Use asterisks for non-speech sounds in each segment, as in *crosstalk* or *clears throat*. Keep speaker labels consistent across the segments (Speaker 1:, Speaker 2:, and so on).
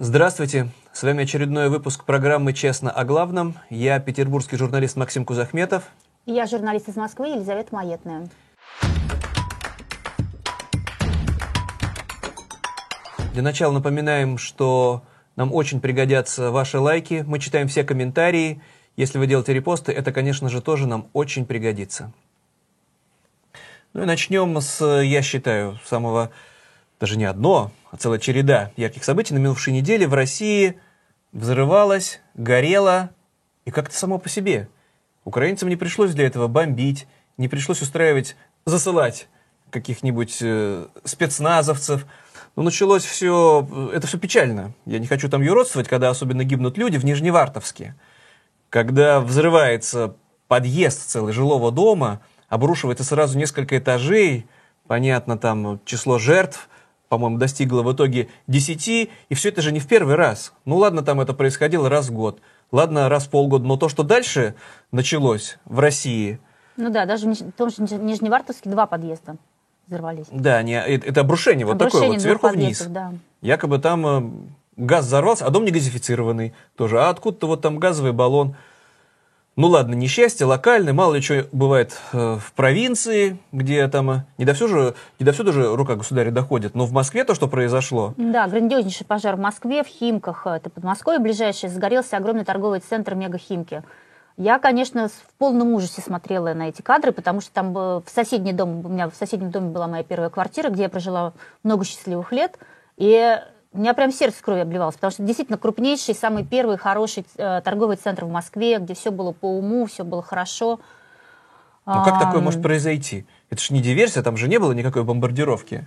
Speaker 1: Здравствуйте. С вами очередной выпуск программы «Честно о главном». Я петербургский журналист Максим Кузахметов.
Speaker 2: И я журналист из Москвы Елизавета Маетная.
Speaker 1: Для начала напоминаем, что нам очень пригодятся ваши лайки. Мы читаем все комментарии. Если вы делаете репосты, это, конечно же, тоже нам очень пригодится. Ну и начнем с, я считаю, самого, даже не одно, а целая череда ярких событий. На минувшей неделе в России взрывалась, горела и как-то само по себе. Украинцам не пришлось для этого бомбить, не пришлось устраивать, засылать каких-нибудь э, спецназовцев. Но началось все, это все печально. Я не хочу там юродствовать, когда особенно гибнут люди в Нижневартовске. Когда взрывается подъезд целый жилого дома, обрушивается сразу несколько этажей, понятно, там число жертв, по-моему, достигло в итоге 10, и все это же не в первый раз. Ну ладно, там это происходило раз в год, ладно, раз в полгода, но то, что дальше началось в России...
Speaker 2: Ну да, даже в том же Нижневартовске два подъезда взорвались.
Speaker 1: Да, не, это обрушение, вот обрушение такое вот, сверху вниз. Да. Якобы там э, газ взорвался, а дом не газифицированный тоже. А откуда-то вот там газовый баллон. Ну ладно, несчастье локальное, мало ли что бывает э, в провинции, где там э, не до, всю же, не до всюду же рука государя доходит, но в Москве то, что произошло.
Speaker 2: Да, грандиознейший пожар в Москве, в Химках, это Подмосковье ближайшее, загорелся огромный торговый центр Мега-Химки. Я, конечно, в полном ужасе смотрела на эти кадры, потому что там в соседний дом, у меня в соседнем доме была моя первая квартира, где я прожила много счастливых лет, и у меня прям сердце крови обливалось, потому что действительно крупнейший, самый первый хороший э, торговый центр в Москве, где все было по уму, все было хорошо.
Speaker 1: Ну как а, такое может произойти? Это же не диверсия, там же не было никакой бомбардировки.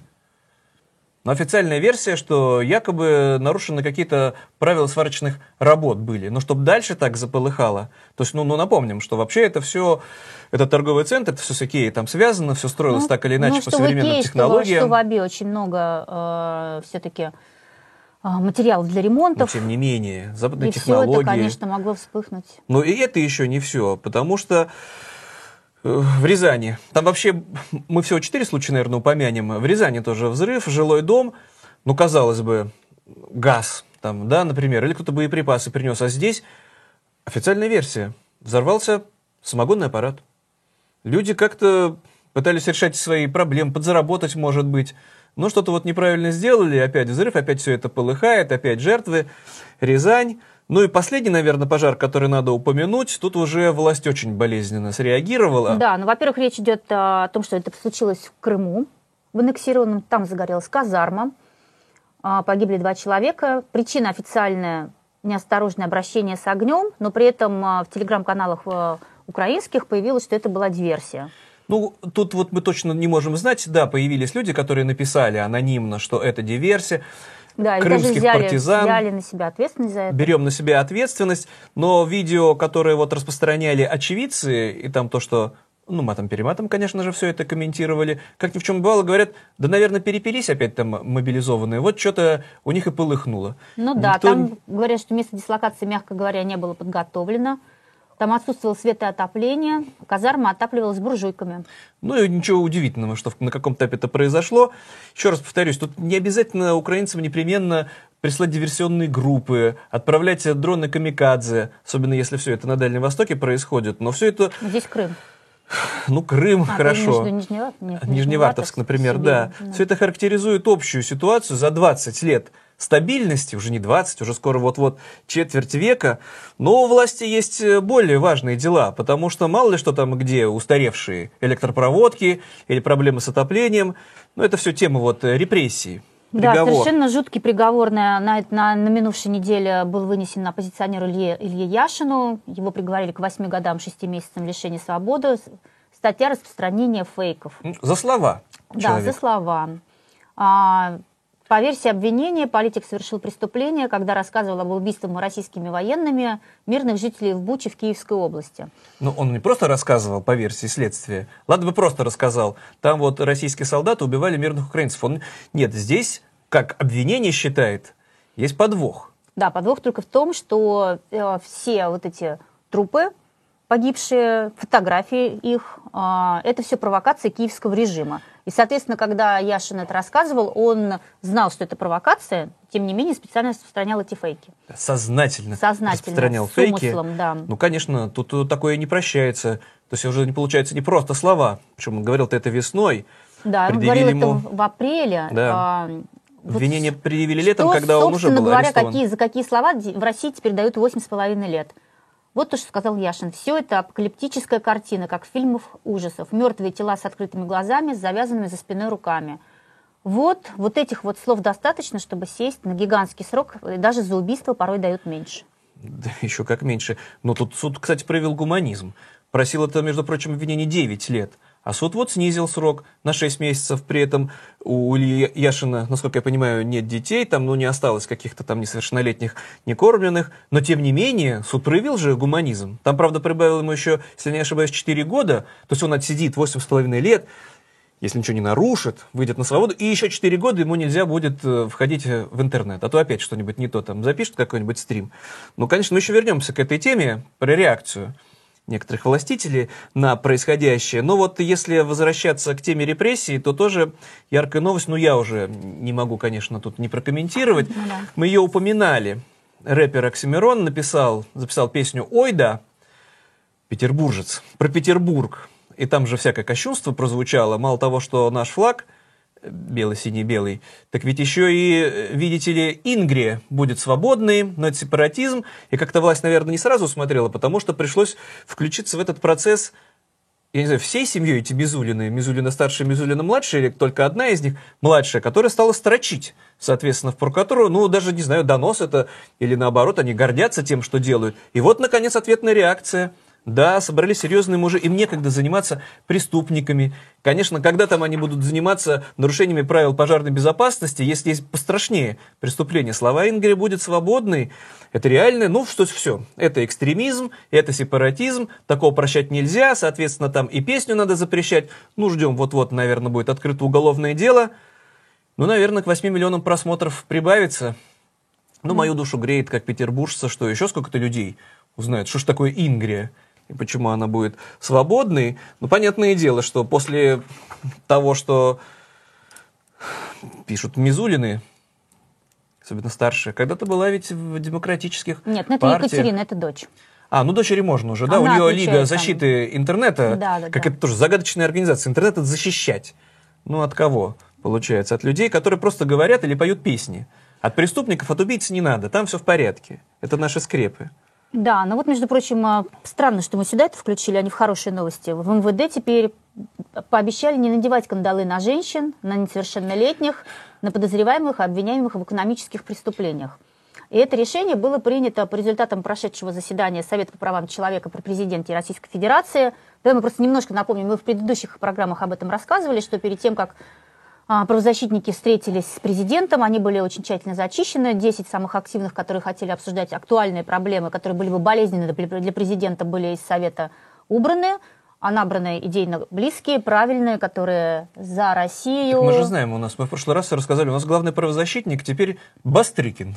Speaker 1: Но официальная версия, что якобы нарушены какие-то правила сварочных работ были. Но чтобы дальше так заполыхало. То есть, ну, ну напомним, что вообще это все, это торговый центр, это все с Икеей там связано, все строилось ну, так или иначе
Speaker 2: ну,
Speaker 1: по современным
Speaker 2: Икее,
Speaker 1: технологиям.
Speaker 2: Что, что в Абе очень много э, все-таки материалов для ремонтов.
Speaker 1: Но, тем не менее, западные
Speaker 2: и
Speaker 1: технологии.
Speaker 2: все это, конечно, могло вспыхнуть.
Speaker 1: Но и это еще не все, потому что э, в Рязани, там вообще, мы всего четыре случая, наверное, упомянем. В Рязани тоже взрыв, жилой дом, ну, казалось бы, газ, там, да, например, или кто-то боеприпасы принес, а здесь официальная версия. Взорвался самогонный аппарат. Люди как-то пытались решать свои проблемы, подзаработать, может быть но что-то вот неправильно сделали, опять взрыв, опять все это полыхает, опять жертвы, Рязань. Ну и последний, наверное, пожар, который надо упомянуть, тут уже власть очень болезненно среагировала.
Speaker 2: Да, ну, во-первых, речь идет о том, что это случилось в Крыму, в аннексированном, там загорелась казарма, а, погибли два человека. Причина официальная – неосторожное обращение с огнем, но при этом а, в телеграм-каналах украинских появилось, что это была диверсия.
Speaker 1: Ну, тут вот мы точно не можем знать. Да, появились люди, которые написали анонимно, что это диверсия.
Speaker 2: Да, крымских и даже взяли, партизан. взяли на себя ответственность за это.
Speaker 1: Берем на себя ответственность, но видео, которые вот распространяли очевидцы, и там то, что ну, матом-перематом, конечно же, все это комментировали. Как ни в чем бывало, говорят, да, наверное, перепились опять там мобилизованные. Вот что-то у них и полыхнуло.
Speaker 2: Ну да, Никто... там говорят, что место дислокации, мягко говоря, не было подготовлено. Там отсутствовало светоотопление, казарма отапливалась буржуйками.
Speaker 1: Ну и ничего удивительного, что на каком-то этапе это произошло. Еще раз повторюсь, тут не обязательно украинцам непременно прислать диверсионные группы, отправлять дроны камикадзе, особенно если все это на Дальнем Востоке происходит. Но все это...
Speaker 2: Здесь Крым.
Speaker 1: Ну, Крым, а, хорошо. Нижневартовск, Нижневартовск, например, Сибирь, да. да. Все это характеризует общую ситуацию за 20 лет стабильности, уже не 20, уже скоро вот-вот четверть века, но у власти есть э, более важные дела, потому что мало ли что там где устаревшие электропроводки или проблемы с отоплением, ну это все тема вот э, репрессий.
Speaker 2: Приговор. Да, совершенно жуткий приговор на, на, на, на минувшей неделе был вынесен на оппозиционеру Илье, Илье Яшину. Его приговорили к 8 годам 6 месяцам лишения свободы. Статья распространения фейков.
Speaker 1: За слова.
Speaker 2: Да, человек. за слова. А, по версии обвинения, политик совершил преступление, когда рассказывал об убийстве российскими военными мирных жителей в Буче в Киевской области.
Speaker 1: Ну, он не просто рассказывал по версии следствия. Ладно бы просто рассказал. Там вот российские солдаты убивали мирных украинцев. Он... Нет, здесь, как обвинение считает, есть подвох.
Speaker 2: Да, подвох только в том, что э, все вот эти трупы, погибшие, фотографии их, э, это все провокация киевского режима. И, соответственно, когда Яшин это рассказывал, он знал, что это провокация, тем не менее специально распространял эти фейки.
Speaker 1: Сознательно,
Speaker 2: Сознательно
Speaker 1: распространял
Speaker 2: с
Speaker 1: фейки.
Speaker 2: Умыслом, да.
Speaker 1: Ну, конечно, тут такое не прощается. То есть уже не получается не просто слова. Причем он говорил-то это весной.
Speaker 2: Да, он говорил ему... это в апреле.
Speaker 1: Да. А, вот предъявили летом, что, когда он уже был
Speaker 2: говоря,
Speaker 1: арестован.
Speaker 2: Какие, за какие слова в России теперь дают 8,5 лет. Вот то, что сказал Яшин. Все это апокалиптическая картина, как в фильмах ужасов. Мертвые тела с открытыми глазами, с завязанными за спиной руками. Вот, вот этих вот слов достаточно, чтобы сесть на гигантский срок, даже за убийство порой дают меньше.
Speaker 1: Да, *laughs* еще как меньше. Но тут суд, кстати, проявил гуманизм. Просил это, между прочим, обвинение 9 лет. А суд вот снизил срок на 6 месяцев. При этом у Ильи Яшина, насколько я понимаю, нет детей, там ну, не осталось каких-то там несовершеннолетних, некормленных. Но, тем не менее, суд проявил же гуманизм. Там, правда, прибавил ему еще, если не ошибаюсь, 4 года. То есть он отсидит 8,5 лет, если ничего не нарушит, выйдет на свободу. И еще 4 года ему нельзя будет э, входить в интернет. А то опять что-нибудь не то там запишет, какой-нибудь стрим. Ну, конечно, мы еще вернемся к этой теме про реакцию некоторых властителей на происходящее. Но вот если возвращаться к теме репрессий, то тоже яркая новость, ну я уже не могу, конечно, тут не прокомментировать. Ну, да. Мы ее упоминали. Рэпер Оксимирон написал, записал песню «Ой да», петербуржец, про Петербург. И там же всякое кощунство прозвучало. Мало того, что наш флаг – бело-синий-белый, так ведь еще и, видите ли, Ингрия будет свободной, но это сепаратизм. И как-то власть, наверное, не сразу смотрела, потому что пришлось включиться в этот процесс, я не знаю, всей семьей эти Мизулины, Мизулина старшая, Мизулина младшая, или только одна из них младшая, которая стала строчить, соответственно, в прокуратуру, ну, даже, не знаю, донос это, или наоборот, они гордятся тем, что делают. И вот, наконец, ответная реакция – да, собрались серьезные мужи, им некогда заниматься преступниками. Конечно, когда там они будут заниматься нарушениями правил пожарной безопасности, если есть пострашнее преступления, слова Ингри будет свободный. Это реально, ну, что все. Это экстремизм, это сепаратизм, такого прощать нельзя, соответственно, там и песню надо запрещать. Ну, ждем, вот-вот, наверное, будет открыто уголовное дело. Ну, наверное, к 8 миллионам просмотров прибавится. Ну, мою душу греет, как петербуржца, что еще сколько-то людей узнают, что ж такое Ингрия и почему она будет свободной. Ну, понятное дело, что после того, что пишут Мизулины, особенно старшие, когда-то была ведь в демократических
Speaker 2: Нет, ну это
Speaker 1: партиях.
Speaker 2: Екатерина, это дочь.
Speaker 1: А, ну дочери можно уже, да? Она У нее Лига защиты там. интернета, да, да, как да. это тоже загадочная организация. Интернет это защищать. Ну, от кого, получается? От людей, которые просто говорят или поют песни. От преступников, от убийц не надо, там все в порядке. Это наши скрепы.
Speaker 2: Да, но вот, между прочим, а, странно, что мы сюда это включили, а не в хорошие новости. В МВД теперь пообещали не надевать кандалы на женщин, на несовершеннолетних, на подозреваемых обвиняемых в экономических преступлениях. И это решение было принято по результатам прошедшего заседания Совета по правам человека при президенте Российской Федерации. Давай мы просто немножко напомним, мы в предыдущих программах об этом рассказывали, что перед тем, как правозащитники встретились с президентом, они были очень тщательно зачищены. 10 самых активных, которые хотели обсуждать актуальные проблемы, которые были бы болезненны для президента, были из Совета убраны а набранные идейно близкие, правильные, которые за Россию.
Speaker 1: Так мы же знаем, у нас мы в прошлый раз рассказали, у нас главный правозащитник теперь Бастрыкин.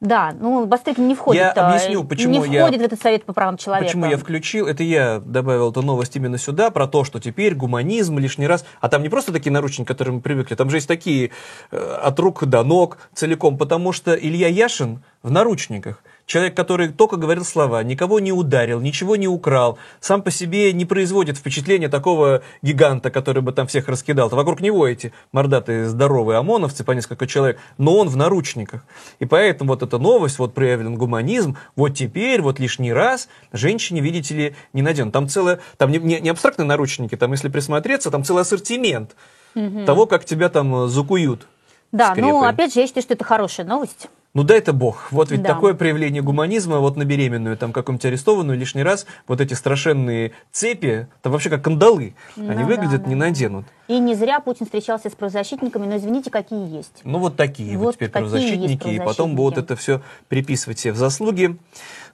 Speaker 2: Да, ну Бастрыкин не входит,
Speaker 1: я объясню, почему
Speaker 2: не
Speaker 1: я,
Speaker 2: входит в этот совет по правам человека.
Speaker 1: Почему я включил, это я добавил эту новость именно сюда, про то, что теперь гуманизм лишний раз, а там не просто такие наручники, к которым мы привыкли, там же есть такие э, от рук до ног целиком, потому что Илья Яшин в наручниках. Человек, который только говорил слова, никого не ударил, ничего не украл, сам по себе не производит впечатления такого гиганта, который бы там всех раскидал. -то. Вокруг него эти мордатые здоровые ОМОНовцы по несколько человек, но он в наручниках. И поэтому вот эта новость, вот проявлен гуманизм, вот теперь, вот лишний раз женщине, видите ли, не наденут. Там целое, там не, не, не абстрактные наручники, там если присмотреться, там целый ассортимент угу. того, как тебя там закуют.
Speaker 2: Да, ну опять же, я считаю, что это хорошая новость.
Speaker 1: Ну дай это бог. Вот ведь да. такое проявление гуманизма, вот на беременную, там какую-нибудь арестованную лишний раз, вот эти страшенные цепи, там вообще как кандалы, ну, они да, выглядят, да, не наденут.
Speaker 2: И не зря Путин встречался с правозащитниками, но извините, какие есть.
Speaker 1: Ну вот такие вот, вот теперь правозащитники, правозащитники, и потом будут это все приписывать себе в заслуги.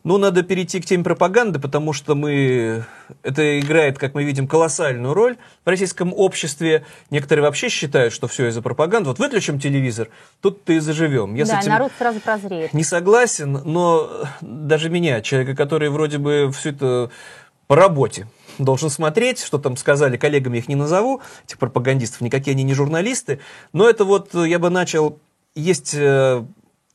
Speaker 1: Ну, надо перейти к теме пропаганды, потому что мы... Это играет, как мы видим, колоссальную роль в российском обществе. Некоторые вообще считают, что все из-за пропаганды. Вот выключим телевизор, тут-то и заживем.
Speaker 2: Я да, с этим народ сразу прозреет.
Speaker 1: Не согласен, но даже меня, человека, который вроде бы все это по работе должен смотреть, что там сказали, коллегами их не назову, этих пропагандистов, никакие они не журналисты, но это вот я бы начал, есть э,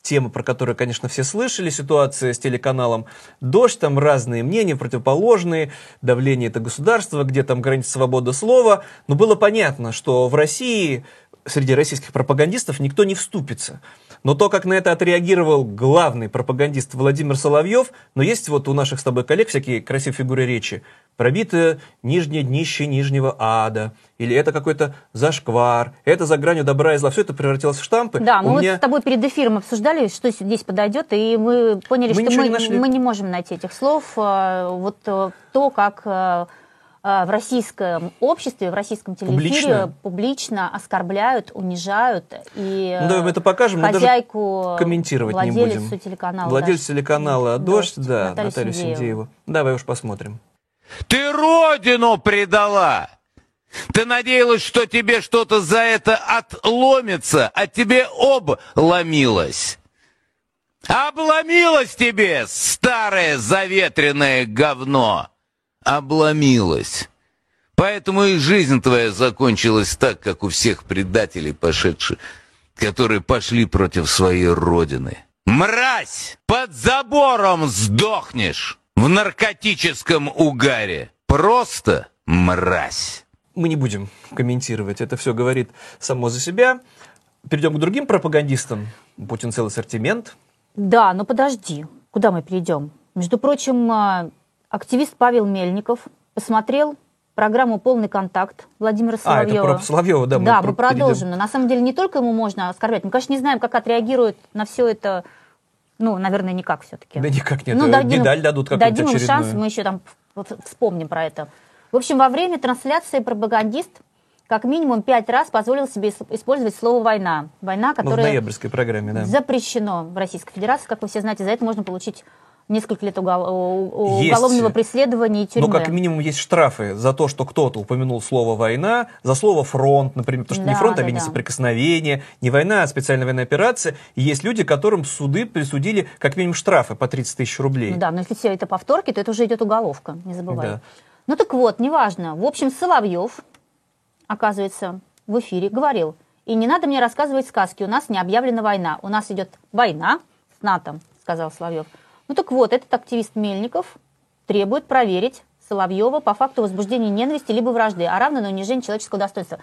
Speaker 1: тема, про которую, конечно, все слышали, ситуация с телеканалом «Дождь», там разные мнения, противоположные, давление это государство, где там граница свободы слова, но было понятно, что в России среди российских пропагандистов никто не вступится. Но то, как на это отреагировал главный пропагандист Владимир Соловьев, но есть вот у наших с тобой коллег всякие красивые фигуры речи, пробито нижнее днище нижнего ада, или это какой-то зашквар, это за гранью добра и зла, все это превратилось в штампы.
Speaker 2: Да, мы меня... вот с тобой перед эфиром обсуждали, что здесь подойдет, и мы поняли, мы что мы не, мы не можем найти этих слов. А, вот э, то, как Э, в российском обществе, в российском телеэфире публично, публично оскорбляют, унижают и
Speaker 1: ну, давай мы это покажем,
Speaker 2: хозяйку,
Speaker 1: мы даже комментировать не будем.
Speaker 2: телеканала.
Speaker 1: Владелец телеканала «Дождь», «Дождь» да, Наталью, Наталью Синдееву. Синдееву. Давай уж посмотрим.
Speaker 3: Ты родину предала! Ты надеялась, что тебе что-то за это отломится, а тебе обломилось. Обломилось тебе, старое заветренное говно! Обломилась. Поэтому и жизнь твоя закончилась так, как у всех предателей, пошедших, которые пошли против своей родины. Мразь! Под забором сдохнешь в наркотическом угаре. Просто мразь.
Speaker 1: Мы не будем комментировать, это все говорит само за себя. Перейдем к другим пропагандистам. Путин целый ассортимент.
Speaker 2: Да, но подожди, куда мы перейдем? Между прочим, а, Активист Павел Мельников посмотрел программу «Полный контакт» Владимира Соловьева.
Speaker 1: А, это про Соловьева, да.
Speaker 2: Мы да, мы продолжим. Но на самом деле не только ему можно оскорблять. Мы, конечно, не знаем, как отреагирует на все это ну, наверное, никак все-таки.
Speaker 1: Да никак нет. Ну, дадим, Медаль дадут какую-то
Speaker 2: Дадим ему шанс, мы еще там вспомним про это. В общем, во время трансляции пропагандист как минимум пять раз позволил себе использовать слово «война». Война, которая... Ну, в
Speaker 1: ноябрьской программе, да.
Speaker 2: Запрещено в Российской Федерации. Как вы все знаете, за это можно получить несколько лет угол... уголовного преследования и тюрьмы.
Speaker 1: Ну, как минимум, есть штрафы за то, что кто-то упомянул слово «война», за слово «фронт», например, потому что да, не фронт, а да, а не да. соприкосновение, не война, а специальная военная операция. И есть люди, которым суды присудили как минимум штрафы по 30 тысяч рублей.
Speaker 2: Ну, да, но если все это повторки, то это уже идет уголовка, не забывай. Да. Ну так вот, неважно. В общем, Соловьев, оказывается, в эфире говорил, и не надо мне рассказывать сказки, у нас не объявлена война, у нас идет война с НАТО, сказал Соловьев. Ну так вот, этот активист Мельников требует проверить Соловьева по факту возбуждения ненависти либо вражды, а равно на унижение человеческого достоинства.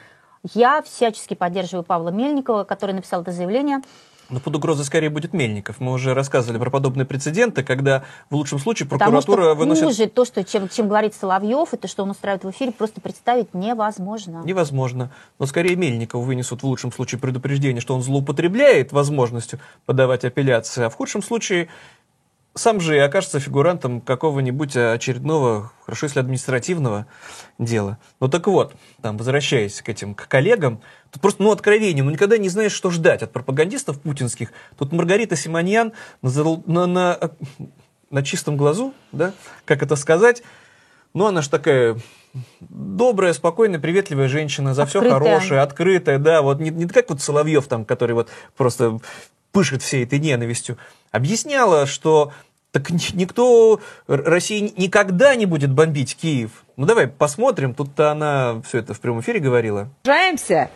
Speaker 2: Я всячески поддерживаю Павла Мельникова, который написал это заявление.
Speaker 1: Но под угрозой скорее будет Мельников. Мы уже рассказывали про подобные прецеденты, когда в лучшем случае прокуратура Потому
Speaker 2: что
Speaker 1: выносит...
Speaker 2: хуже то, что, чем, чем говорит Соловьев, это что он устраивает в эфире, просто представить невозможно.
Speaker 1: Невозможно. Но скорее Мельников вынесут в лучшем случае предупреждение, что он злоупотребляет возможностью подавать апелляции, а в худшем случае сам же и окажется фигурантом какого-нибудь очередного, хорошо если административного дела. Ну так вот, там, возвращаясь к этим, к коллегам, тут просто, ну, откровение, ну, никогда не знаешь, что ждать от пропагандистов путинских. Тут Маргарита Симоньян на, на, на, на чистом глазу, да, как это сказать, ну, она же такая добрая, спокойная, приветливая женщина, за открытая. все хорошее, открытая, да, вот не, не как вот Соловьев там, который вот просто пышет всей этой ненавистью, объясняла, что так никто, Россия никогда не будет бомбить Киев. Ну давай посмотрим, тут-то она все это в прямом эфире говорила.
Speaker 4: Сражаемся,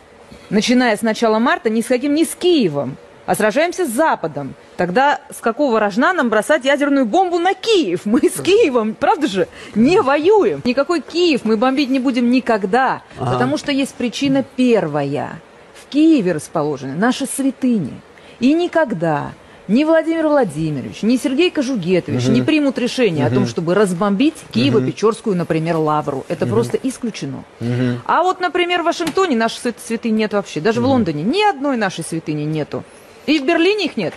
Speaker 4: начиная с начала марта, ни с каким, ни с Киевом, а сражаемся с Западом. Тогда с какого рожна нам бросать ядерную бомбу на Киев? Мы с Киевом, правда же, не воюем. Никакой Киев мы бомбить не будем никогда, ага. потому что есть причина первая. В Киеве расположены наши святыни. И никогда ни Владимир Владимирович, ни Сергей Кожугетович угу. не примут решение угу. о том, чтобы разбомбить Киево-Печорскую, например, лавру. Это угу. просто исключено. Угу. А вот, например, в Вашингтоне нашей святыни нет вообще. Даже угу. в Лондоне ни одной нашей святыни нету. И в Берлине их нет.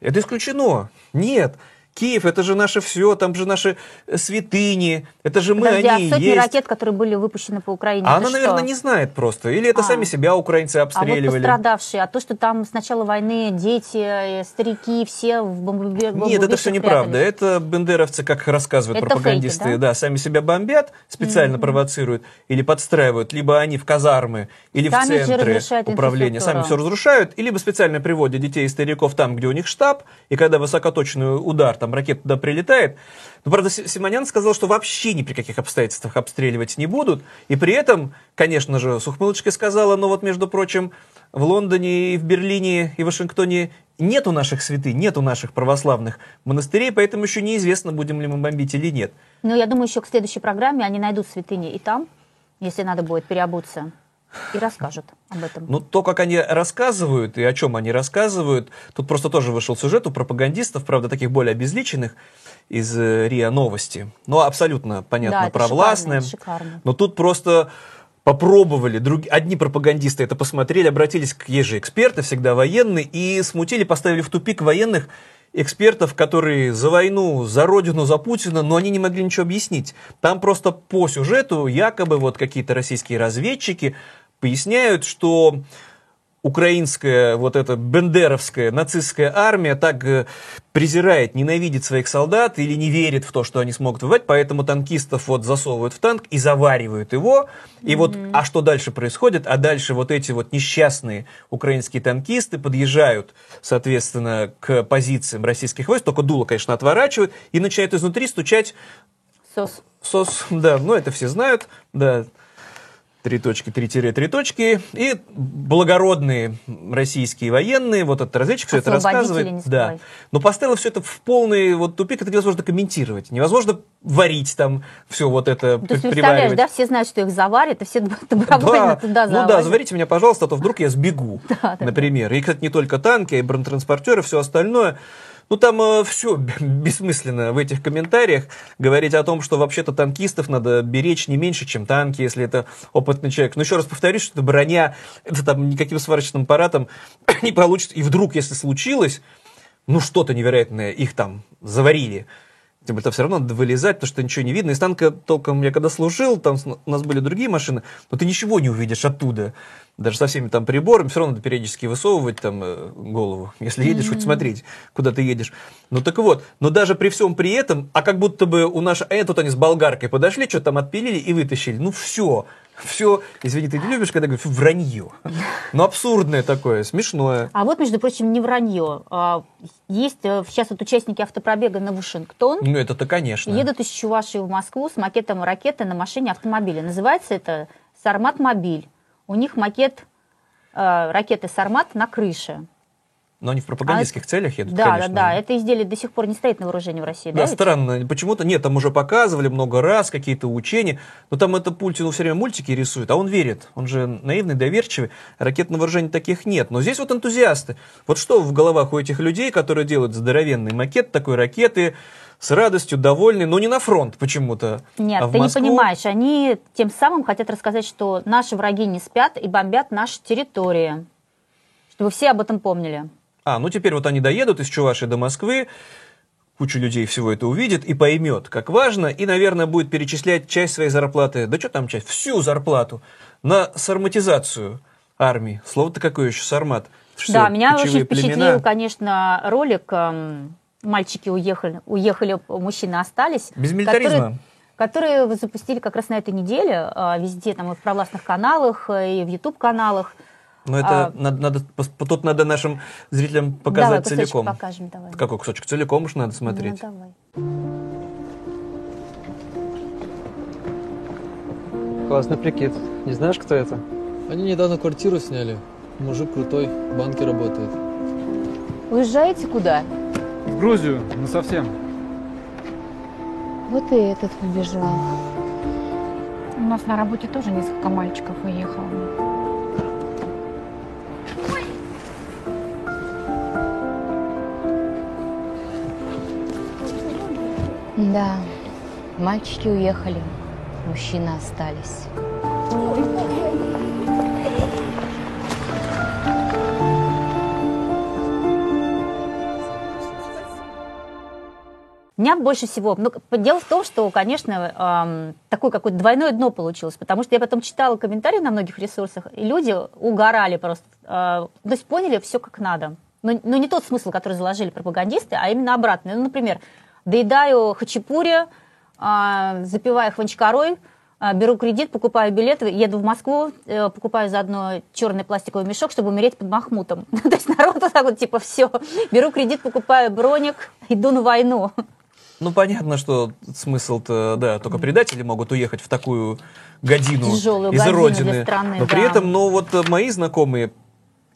Speaker 1: Это исключено. Нет. Киев, это же наше все, там же наши э, святыни, это же мы, Подожди, они
Speaker 2: а сотни
Speaker 1: есть.
Speaker 2: ракет, которые были выпущены по Украине,
Speaker 1: А она, что? наверное, не знает просто. Или это а. сами себя украинцы обстреливали. А вот
Speaker 2: пострадавшие, а то, что там с начала войны дети, э, старики, все в бомбоубежищах
Speaker 1: Нет, это все неправда. Это бендеровцы, как рассказывают это пропагандисты, фейки, да? да, сами себя бомбят, специально mm-hmm. провоцируют или подстраивают, либо они в казармы, или сами в центры управления, сами все разрушают, и либо специально приводят детей и стариков там, где у них штаб, и когда высокоточный удар там ракета туда прилетает. Но, правда, Си- Симонян сказал, что вообще ни при каких обстоятельствах обстреливать не будут. И при этом, конечно же, с ухмылочкой сказала, но вот, между прочим, в Лондоне и в Берлине и Вашингтоне нету наших святынь, нету наших православных монастырей, поэтому еще неизвестно, будем ли мы бомбить или нет.
Speaker 2: Ну, я думаю, еще к следующей программе они найдут святыни и там, если надо будет переобуться, и расскажут об этом.
Speaker 1: Ну, то, как они рассказывают и о чем они рассказывают, тут просто тоже вышел сюжет у пропагандистов, правда, таких более обезличенных из э, РИА Новости. Ну, абсолютно, понятно,
Speaker 2: Да,
Speaker 1: провластные.
Speaker 2: шикарно, шикарно.
Speaker 1: Но тут просто попробовали, друг... одни пропагандисты это посмотрели, обратились к есть же эксперты, всегда военные, и смутили, поставили в тупик военных экспертов, которые за войну, за родину, за Путина, но они не могли ничего объяснить. Там просто по сюжету якобы вот какие-то российские разведчики поясняют, что украинская, вот эта бендеровская нацистская армия так э, презирает, ненавидит своих солдат или не верит в то, что они смогут воевать, поэтому танкистов вот засовывают в танк и заваривают его. И вот, а что дальше происходит? А дальше вот эти вот несчастные украинские танкисты подъезжают, соответственно, к позициям российских войск, только дуло, конечно, отворачивают, и начинают изнутри стучать
Speaker 2: Сос.
Speaker 1: СОС, да, ну это все знают, да, три точки, три тире, три точки, и благородные российские военные, вот этот разведчик все это рассказывает, да, но поставил все это в полный вот тупик, это невозможно комментировать, невозможно варить там все вот это,
Speaker 2: То есть, представляешь, да, все знают, что их заварят, и все добровольно
Speaker 1: Да.
Speaker 2: туда
Speaker 1: ну да,
Speaker 2: заварят.
Speaker 1: заварите меня, пожалуйста, а то вдруг я сбегу, *laughs*
Speaker 2: Да, да,
Speaker 1: например. И, кстати, не только танки, а и бронетранспортеры, все остальное. Ну, там все *laughs* бессмысленно в этих комментариях говорить о том, что вообще-то танкистов надо беречь не меньше, чем танки, если это опытный человек. Но еще раз повторюсь, что это броня, это там никаким сварочным аппаратом *coughs* не получится. И вдруг, если случилось, ну, что-то невероятное, их там заварили. Тем более, все равно надо вылезать, потому что ничего не видно. Из танка толком я когда служил, там у нас были другие машины, но ты ничего не увидишь оттуда. Даже со всеми там приборами, все равно надо периодически высовывать там э, голову, если едешь, хоть смотреть, куда ты едешь. Ну так вот, но даже при всем при этом, а как будто бы у нашей, а тут они с болгаркой подошли, что там отпилили и вытащили. Ну все, все, извини, ты не любишь, когда говорю, «Фу, вранье. Ну абсурдное такое, смешное.
Speaker 2: А вот, между прочим, не вранье. А, Есть э, сейчас вот участники автопробега на Вашингтон.
Speaker 1: Ну это-то, конечно.
Speaker 2: Едут из Чувашии в Москву с макетом ракеты на машине автомобиля. Называется это «Сармат Мобиль». У них макет э, ракеты «Сармат» на крыше.
Speaker 1: Но они в пропагандистских целях едут,
Speaker 2: да,
Speaker 1: конечно.
Speaker 2: да, да. Это изделие до сих пор не стоит на вооружении в России. Да,
Speaker 1: Да,
Speaker 2: ведь?
Speaker 1: странно. Почему-то нет, там уже показывали много раз какие-то учения, но там это Путину все время мультики рисует, а он верит. Он же наивный, доверчивый. Ракет на вооружении таких нет. Но здесь вот энтузиасты. Вот что в головах у этих людей, которые делают здоровенный макет такой ракеты, с радостью, довольны, но не на фронт почему-то.
Speaker 2: Нет,
Speaker 1: а
Speaker 2: ты
Speaker 1: Москву.
Speaker 2: не понимаешь. Они тем самым хотят рассказать, что наши враги не спят и бомбят наши территории. Чтобы все об этом помнили.
Speaker 1: А, ну теперь вот они доедут из Чувашии до Москвы, куча людей всего это увидит и поймет, как важно, и, наверное, будет перечислять часть своей зарплаты, да что там часть, всю зарплату на сарматизацию армии. Слово-то какое еще, сармат? Что,
Speaker 2: да, меня очень впечатлил,
Speaker 1: племена?
Speaker 2: конечно, ролик эм, «Мальчики уехали, уехали, мужчины остались».
Speaker 1: Без милитаризма.
Speaker 2: Которые, которые запустили как раз на этой неделе э, везде, там и в провластных каналах, э, и в YouTube-каналах.
Speaker 1: Но это
Speaker 2: а-
Speaker 1: надо, надо, тут надо нашим зрителям
Speaker 2: давай
Speaker 1: показать
Speaker 2: кусочек
Speaker 1: целиком.
Speaker 2: покажем, давай.
Speaker 1: Какой кусочек? Целиком уж надо смотреть.
Speaker 2: Ну, давай.
Speaker 5: Классный прикид. Не знаешь, кто это?
Speaker 6: Они недавно квартиру сняли. Мужик крутой, в банке работает.
Speaker 7: Уезжаете куда?
Speaker 5: В Грузию, ну совсем.
Speaker 7: Вот и этот побежал.
Speaker 8: У нас на работе тоже несколько мальчиков уехало.
Speaker 7: Да, мальчики уехали, мужчины остались.
Speaker 2: Меня больше всего... Ну, дело в том, что, конечно, эм, такое какое-то двойное дно получилось, потому что я потом читала комментарии на многих ресурсах, и люди угорали просто. Э, то есть поняли все как надо. Но, но не тот смысл, который заложили пропагандисты, а именно обратный. Ну, например, доедаю хачапури, э, запивая хванчкарой, А, Беру кредит, покупаю билеты, еду в Москву, э, покупаю заодно черный пластиковый мешок, чтобы умереть под Махмутом. *laughs* То есть народ вот так вот, типа, все. Беру кредит, покупаю броник, иду на войну.
Speaker 1: Ну, понятно, что смысл-то, да, только предатели могут уехать в такую годину
Speaker 2: Тяжелую
Speaker 1: из
Speaker 2: годину
Speaker 1: родины.
Speaker 2: страны,
Speaker 1: Но при
Speaker 2: да.
Speaker 1: этом, ну, вот э, мои знакомые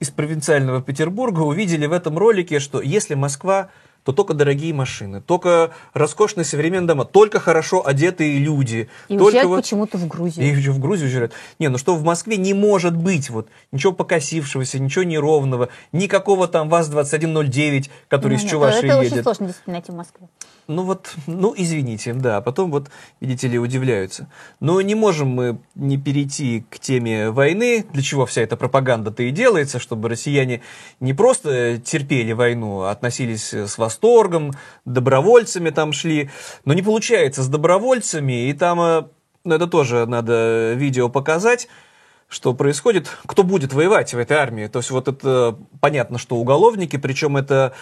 Speaker 1: из провинциального Петербурга увидели в этом ролике, что если Москва, то только дорогие машины, только роскошные современные дома, только хорошо одетые люди.
Speaker 2: И
Speaker 1: только
Speaker 2: уезжают
Speaker 1: вот-
Speaker 2: почему-то в
Speaker 1: и
Speaker 2: Грузию.
Speaker 1: еще в Грузию уезжают. Не, ну что в Москве не может быть вот ничего покосившегося, ничего неровного, никакого там ВАЗ-2109, который из
Speaker 2: Ну, нет,
Speaker 1: Чувашии
Speaker 2: Это очень
Speaker 1: едет.
Speaker 2: сложно действительно найти в Москве.
Speaker 1: Ну вот, ну извините, да, а потом вот, видите ли, удивляются. Но не можем мы не перейти к теме войны, для чего вся эта пропаганда-то и делается, чтобы россияне не просто терпели войну, а относились с восторгом, добровольцами там шли, но не получается с добровольцами, и там, э, ну это тоже надо видео показать, что происходит, кто будет воевать в этой армии. То есть вот это понятно, что уголовники, причем это,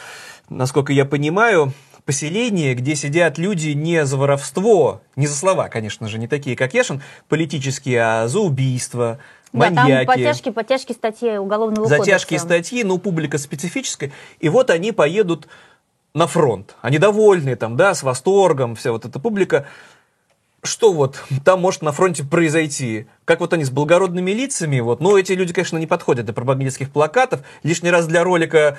Speaker 1: насколько я понимаю, поселение, где сидят люди не за воровство, не за слова, конечно же, не такие, как Яшин, политические, а за убийство,
Speaker 2: Да, там
Speaker 1: маньяки.
Speaker 2: потяжки, потяжки статьи уголовного
Speaker 1: За
Speaker 2: кодекса.
Speaker 1: тяжкие статьи, но публика специфическая. И вот они поедут на фронт. Они довольны там, да, с восторгом, вся вот эта публика. Что вот там может на фронте произойти? Как вот они с благородными лицами, вот, но эти люди, конечно, не подходят для пропагандистских плакатов. Лишний раз для ролика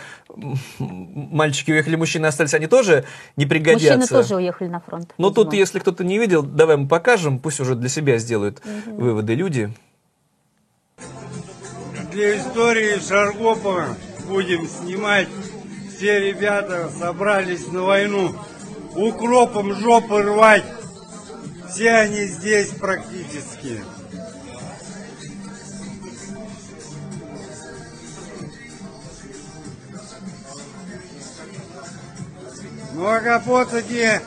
Speaker 1: «Мальчики уехали, мужчины остались», они тоже не пригодятся.
Speaker 2: Мужчины тоже уехали на фронт.
Speaker 1: Но тут,
Speaker 2: видимо.
Speaker 1: если кто-то не видел, давай мы покажем, пусть уже для себя сделают выводы люди.
Speaker 9: Для истории Шаргопова будем снимать. Все ребята собрались на войну. Укропом жопы рвать. Все они здесь практически. Ну а капота где?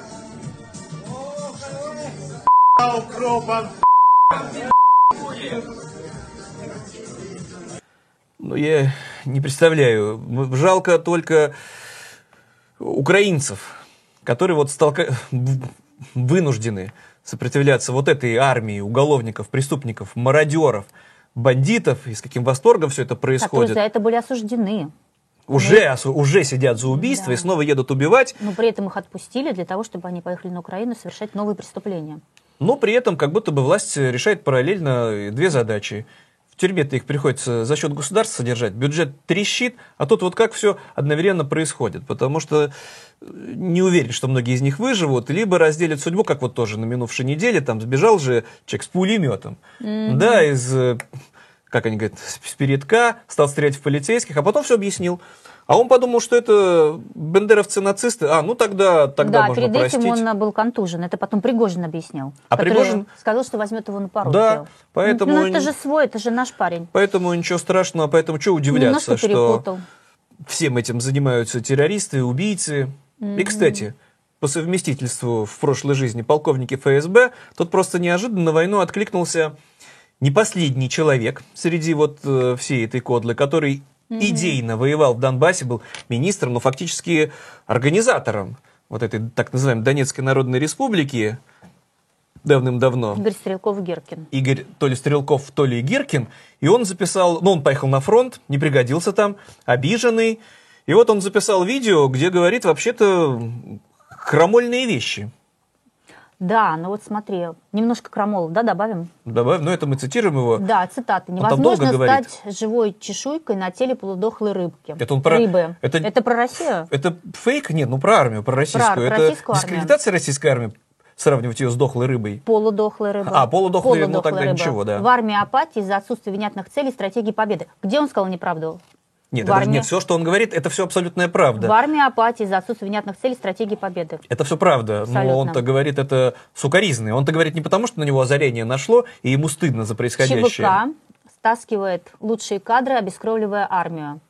Speaker 1: Ну, я не представляю. Жалко только украинцев, которые вот столка... вынуждены сопротивляться вот этой армии уголовников, преступников, мародеров, бандитов, и с каким восторгом все это
Speaker 2: Которые
Speaker 1: происходит.
Speaker 2: за это были осуждены.
Speaker 1: Уже, осу- уже сидят за убийство
Speaker 2: Да.
Speaker 1: и снова едут убивать,
Speaker 2: Но при этом их отпустили для того, чтобы они поехали на Украину совершать новые преступления.
Speaker 1: но при этом как будто бы власть решает параллельно две задачи. Тюрьме-то их приходится за счет государства содержать, бюджет трещит, а тут вот как все одновременно происходит, потому что э, не уверен, что многие из них выживут, либо разделят судьбу, как вот тоже на минувшей неделе, там сбежал же человек с пулеметом, да, из, э, как они говорят, с передка, стал стрелять в полицейских, а потом все объяснил. А он подумал, что это бандеровцы-нацисты. А, ну тогда, тогда
Speaker 2: да,
Speaker 1: можно
Speaker 2: перед
Speaker 1: простить.
Speaker 2: этим он был контужен. Это потом Пригожин объяснял.
Speaker 1: А Пригожин-
Speaker 2: сказал, что возьмет его на пару.
Speaker 1: Да, поэтому
Speaker 2: Ну, это же свой, это же наш парень.
Speaker 1: Поэтому ничего страшного, поэтому что удивляться,
Speaker 2: Немножко
Speaker 1: что всем этим занимаются террористы, убийцы. И, кстати, по совместительству в прошлой жизни полковники ФСБ, тут просто неожиданно на войну откликнулся не последний человек среди вот э, всей этой кодлы, который идейно воевал в Донбассе, был министром, но фактически организатором вот этой так называемой Донецкой Народной Республики давным-давно.
Speaker 2: Игорь Стрелков-Геркин.
Speaker 1: Игорь то ли Стрелков, то ли Гиркин, и он записал, ну, он поехал на фронт, не пригодился там, обиженный, и вот он записал видео, где говорит вообще-то крамольные вещи.
Speaker 2: Да, ну вот смотри, немножко крамола, да, добавим?
Speaker 1: Добавь, ну, это мы цитируем его.
Speaker 2: Да, цитаты. Невозможно стать живой чешуйкой на теле полудохлой рыбки.
Speaker 1: Это он про-
Speaker 2: Рыбы.
Speaker 1: это-
Speaker 2: Это... про Россию?
Speaker 1: Это фейк? Нет, ну, про армию, про российскую.
Speaker 2: про
Speaker 1: это
Speaker 2: российскую армию.
Speaker 1: дискредитация российской армии, сравнивать ее с дохлой рыбой.
Speaker 2: Полудохлая рыба.
Speaker 1: А, полудохлая, ну,
Speaker 2: Полудохлая
Speaker 1: тогда
Speaker 2: рыба.
Speaker 1: ничего, да.
Speaker 2: В армии апатии из-за отсутствия внятных целей стратегии победы. Где он сказал неправду?
Speaker 1: Нет,
Speaker 2: В
Speaker 1: это,
Speaker 2: армии-
Speaker 1: нет, все, что он говорит, это все абсолютная правда.
Speaker 2: В армии апатии из-за отсутствия внятных целей стратегии победы.
Speaker 1: Это все правда, но
Speaker 2: Абсолютно.
Speaker 1: он-то говорит это сукоризный. Он-то говорит не потому, что на него озарение нашло, и ему стыдно за происходящее.
Speaker 2: ЧВК стаскивает лучшие кадры, обескровливая армию.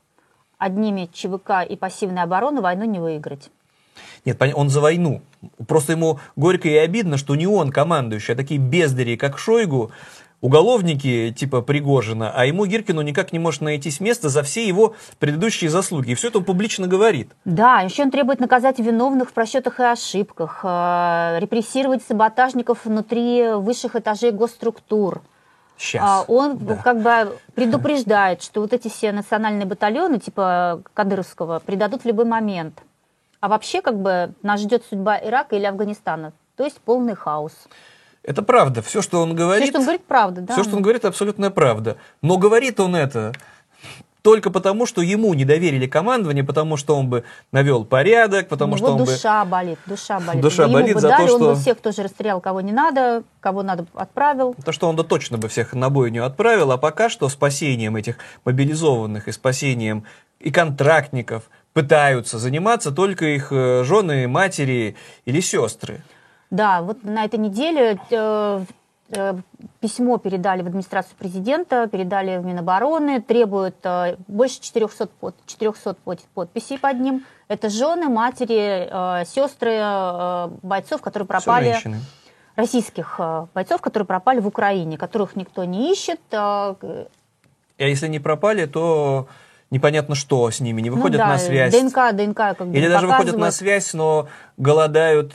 Speaker 2: Одними ЧВК и пассивной обороны войну не выиграть.
Speaker 1: Нет, он за войну. Просто ему горько и обидно, что не он командующий, а такие бездари, как Шойгу, уголовники типа Пригожина, а ему Гиркину никак не может найтись место за все его предыдущие заслуги. И все это он публично говорит.
Speaker 2: Да, еще он требует наказать виновных в просчетах и ошибках, э, репрессировать саботажников внутри высших этажей госструктур.
Speaker 1: Сейчас.
Speaker 2: А он
Speaker 1: Да.
Speaker 2: как бы предупреждает, что вот эти все национальные батальоны типа Кадыровского предадут в любой момент. А вообще как бы нас ждет судьба Ирака или Афганистана. То есть полный хаос.
Speaker 1: Это правда. Все, что он говорит,
Speaker 2: Все, что он говорит, правда, да.
Speaker 1: все, что он говорит, абсолютная правда. Но говорит он это только потому, что ему не доверили командование, потому что он бы навел порядок, потому что он бы...
Speaker 2: душа болит, душа болит.
Speaker 1: Душа
Speaker 2: Ему
Speaker 1: болит
Speaker 2: бы
Speaker 1: за
Speaker 2: дали,
Speaker 1: то,
Speaker 2: он бы
Speaker 1: что-
Speaker 2: всех тоже расстрелял, кого не надо, кого надо отправил.
Speaker 1: То, что он да точно бы всех на бойню отправил, а пока что спасением этих мобилизованных и спасением и контрактников пытаются заниматься только их э, жены, матери или сестры.
Speaker 2: Да, вот на этой неделе э, э, письмо передали в администрацию президента, передали в Минобороны, требуют э, больше 400, под, 400 под- подписей под ним. Это жены, матери, сестры бойцов, которые пропали, российских бойцов, которые пропали в Украине, которых никто не ищет.
Speaker 1: А если не пропали, то непонятно, что с ними, не
Speaker 2: ну
Speaker 1: выходят
Speaker 2: да,
Speaker 1: на связь.
Speaker 2: ДНК, ДНК как бы
Speaker 1: Или даже выходят на
Speaker 2: показывают.
Speaker 1: связь, но голодают,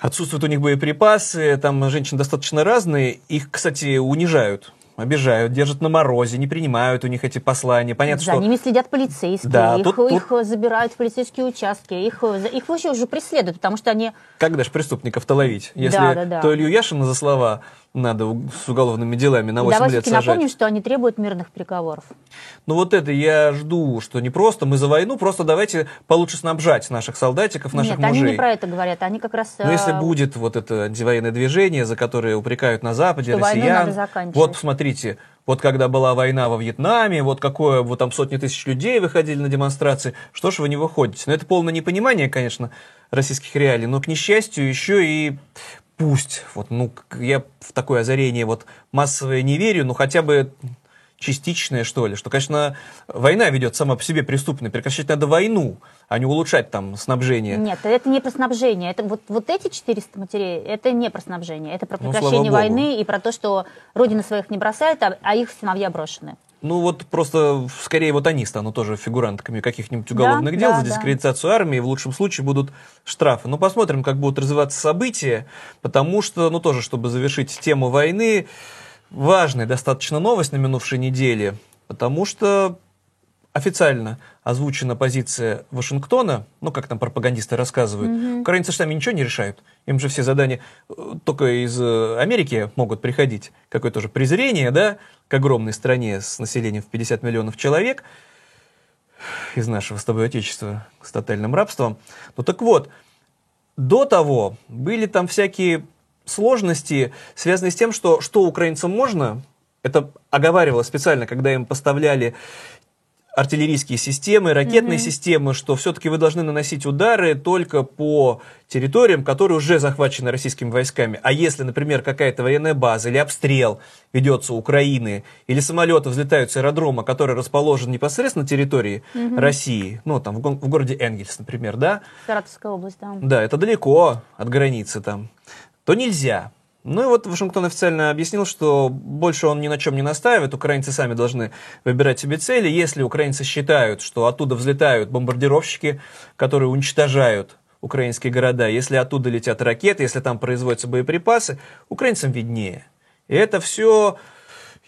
Speaker 1: отсутствуют у них боеприпасы, там женщины достаточно разные. Их, кстати, унижают, обижают, держат на морозе, не принимают у них эти послания. Понятно,
Speaker 2: За
Speaker 1: что...
Speaker 2: ними следят полицейские,
Speaker 1: Да,
Speaker 2: их,
Speaker 1: тут-
Speaker 2: их забирают в полицейские участки, их, их вообще уже преследуют, потому что они
Speaker 1: Как даже преступников-то ловить? Если
Speaker 2: Да, да, да.
Speaker 1: то Илью Яшина за слова надо с уголовными делами на 8
Speaker 2: Давай
Speaker 1: лет сажать.
Speaker 2: напомним, что они требуют мирных переговоров.
Speaker 1: Ну вот это я жду, что не просто мы за войну, просто давайте получше снабжать наших солдатиков, наших
Speaker 2: Нет,
Speaker 1: мужей.
Speaker 2: они не про это говорят, они как раз...
Speaker 1: Но если
Speaker 2: э,
Speaker 1: будет вот это антивоенное движение, за которое упрекают на Западе
Speaker 2: Что
Speaker 1: россиян,
Speaker 2: надо заканчивать.
Speaker 1: вот посмотрите, вот когда была война во Вьетнаме, вот какое, вот там сотни тысяч людей выходили на демонстрации, что ж вы не выходите? Ну это полное непонимание, конечно, российских реалий, но, к несчастью, еще и пусть, вот, ну, я в такое озарение вот массовое не верю, но хотя бы частичное, что ли, что, конечно, война ведет сама по себе преступной, прекращать надо войну, а не улучшать там снабжение.
Speaker 2: Нет, это не про снабжение. Это вот, вот эти 400 матерей, это не про снабжение. Это про
Speaker 1: Ну,
Speaker 2: прекращение
Speaker 1: богу.
Speaker 2: войны и про то, что родина своих не бросает, а, а их сыновья брошены.
Speaker 1: Ну вот просто скорее вот они станут тоже фигурантками каких-нибудь уголовных
Speaker 2: Да,
Speaker 1: дел
Speaker 2: да,
Speaker 1: за
Speaker 2: да.
Speaker 1: дискредитацию армии, в лучшем случае будут штрафы. Ну посмотрим, как будут развиваться события, потому что, ну тоже, чтобы завершить тему войны, важная достаточно новость на минувшей неделе, потому что официально озвучена позиция Вашингтона, ну, как там пропагандисты рассказывают, украинцы же сами ничего не решают. Им же все задания э, только из э, Америки могут приходить. Какое-то же презрение, да, к огромной стране с населением в 50 миллионов человек из нашего с тобой отечества с тотальным рабством. Ну, так вот, до того были там всякие сложности, связанные с тем, что что украинцам можно, это оговаривалось специально, когда им поставляли артиллерийские системы, ракетные системы, что все-таки вы должны наносить удары только по территориям, которые уже захвачены российскими войсками. А если, например, какая-то военная база или обстрел ведется у Украины, или самолеты взлетают с аэродрома, который расположен непосредственно на территории России, ну, там, в, го- в городе Энгельс, например, да,
Speaker 2: Саратовская область, да.
Speaker 1: да, это далеко от границы там, то нельзя. Ну и вот Вашингтон официально объяснил, что больше он ни на чем не настаивает, украинцы сами должны выбирать себе цели. Если украинцы считают, что оттуда взлетают бомбардировщики, которые уничтожают украинские города, если оттуда летят ракеты, если там производятся боеприпасы, украинцам виднее. И это все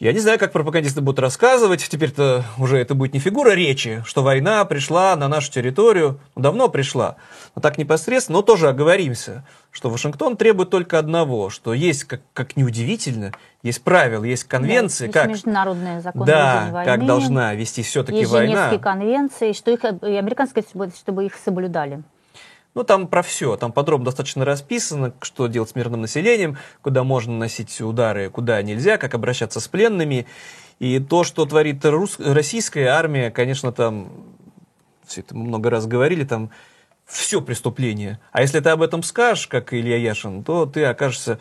Speaker 1: я не знаю, как пропагандисты будут рассказывать. Теперь-то уже это будет не фигура речи, что война пришла на нашу территорию. Ну, давно пришла. Но так непосредственно, но тоже оговоримся, что Вашингтон требует только одного, что есть, как, как неудивительно, есть правила, есть конвенции,
Speaker 2: Да, есть
Speaker 1: как,
Speaker 2: международные законы
Speaker 1: да,
Speaker 2: войны.
Speaker 1: как должна вести все-таки
Speaker 2: Есть
Speaker 1: война.
Speaker 2: Женевские конвенции, что их, и чтобы их соблюдали.
Speaker 1: Ну, там про все, там подробно достаточно расписано, что делать с мирным населением, куда можно наносить удары, куда нельзя, как обращаться с пленными. И то, что творит рус- российская армия, конечно, там, все это мы много раз говорили, там все преступление. А если ты об этом скажешь, как Илья Яшин, то ты окажешься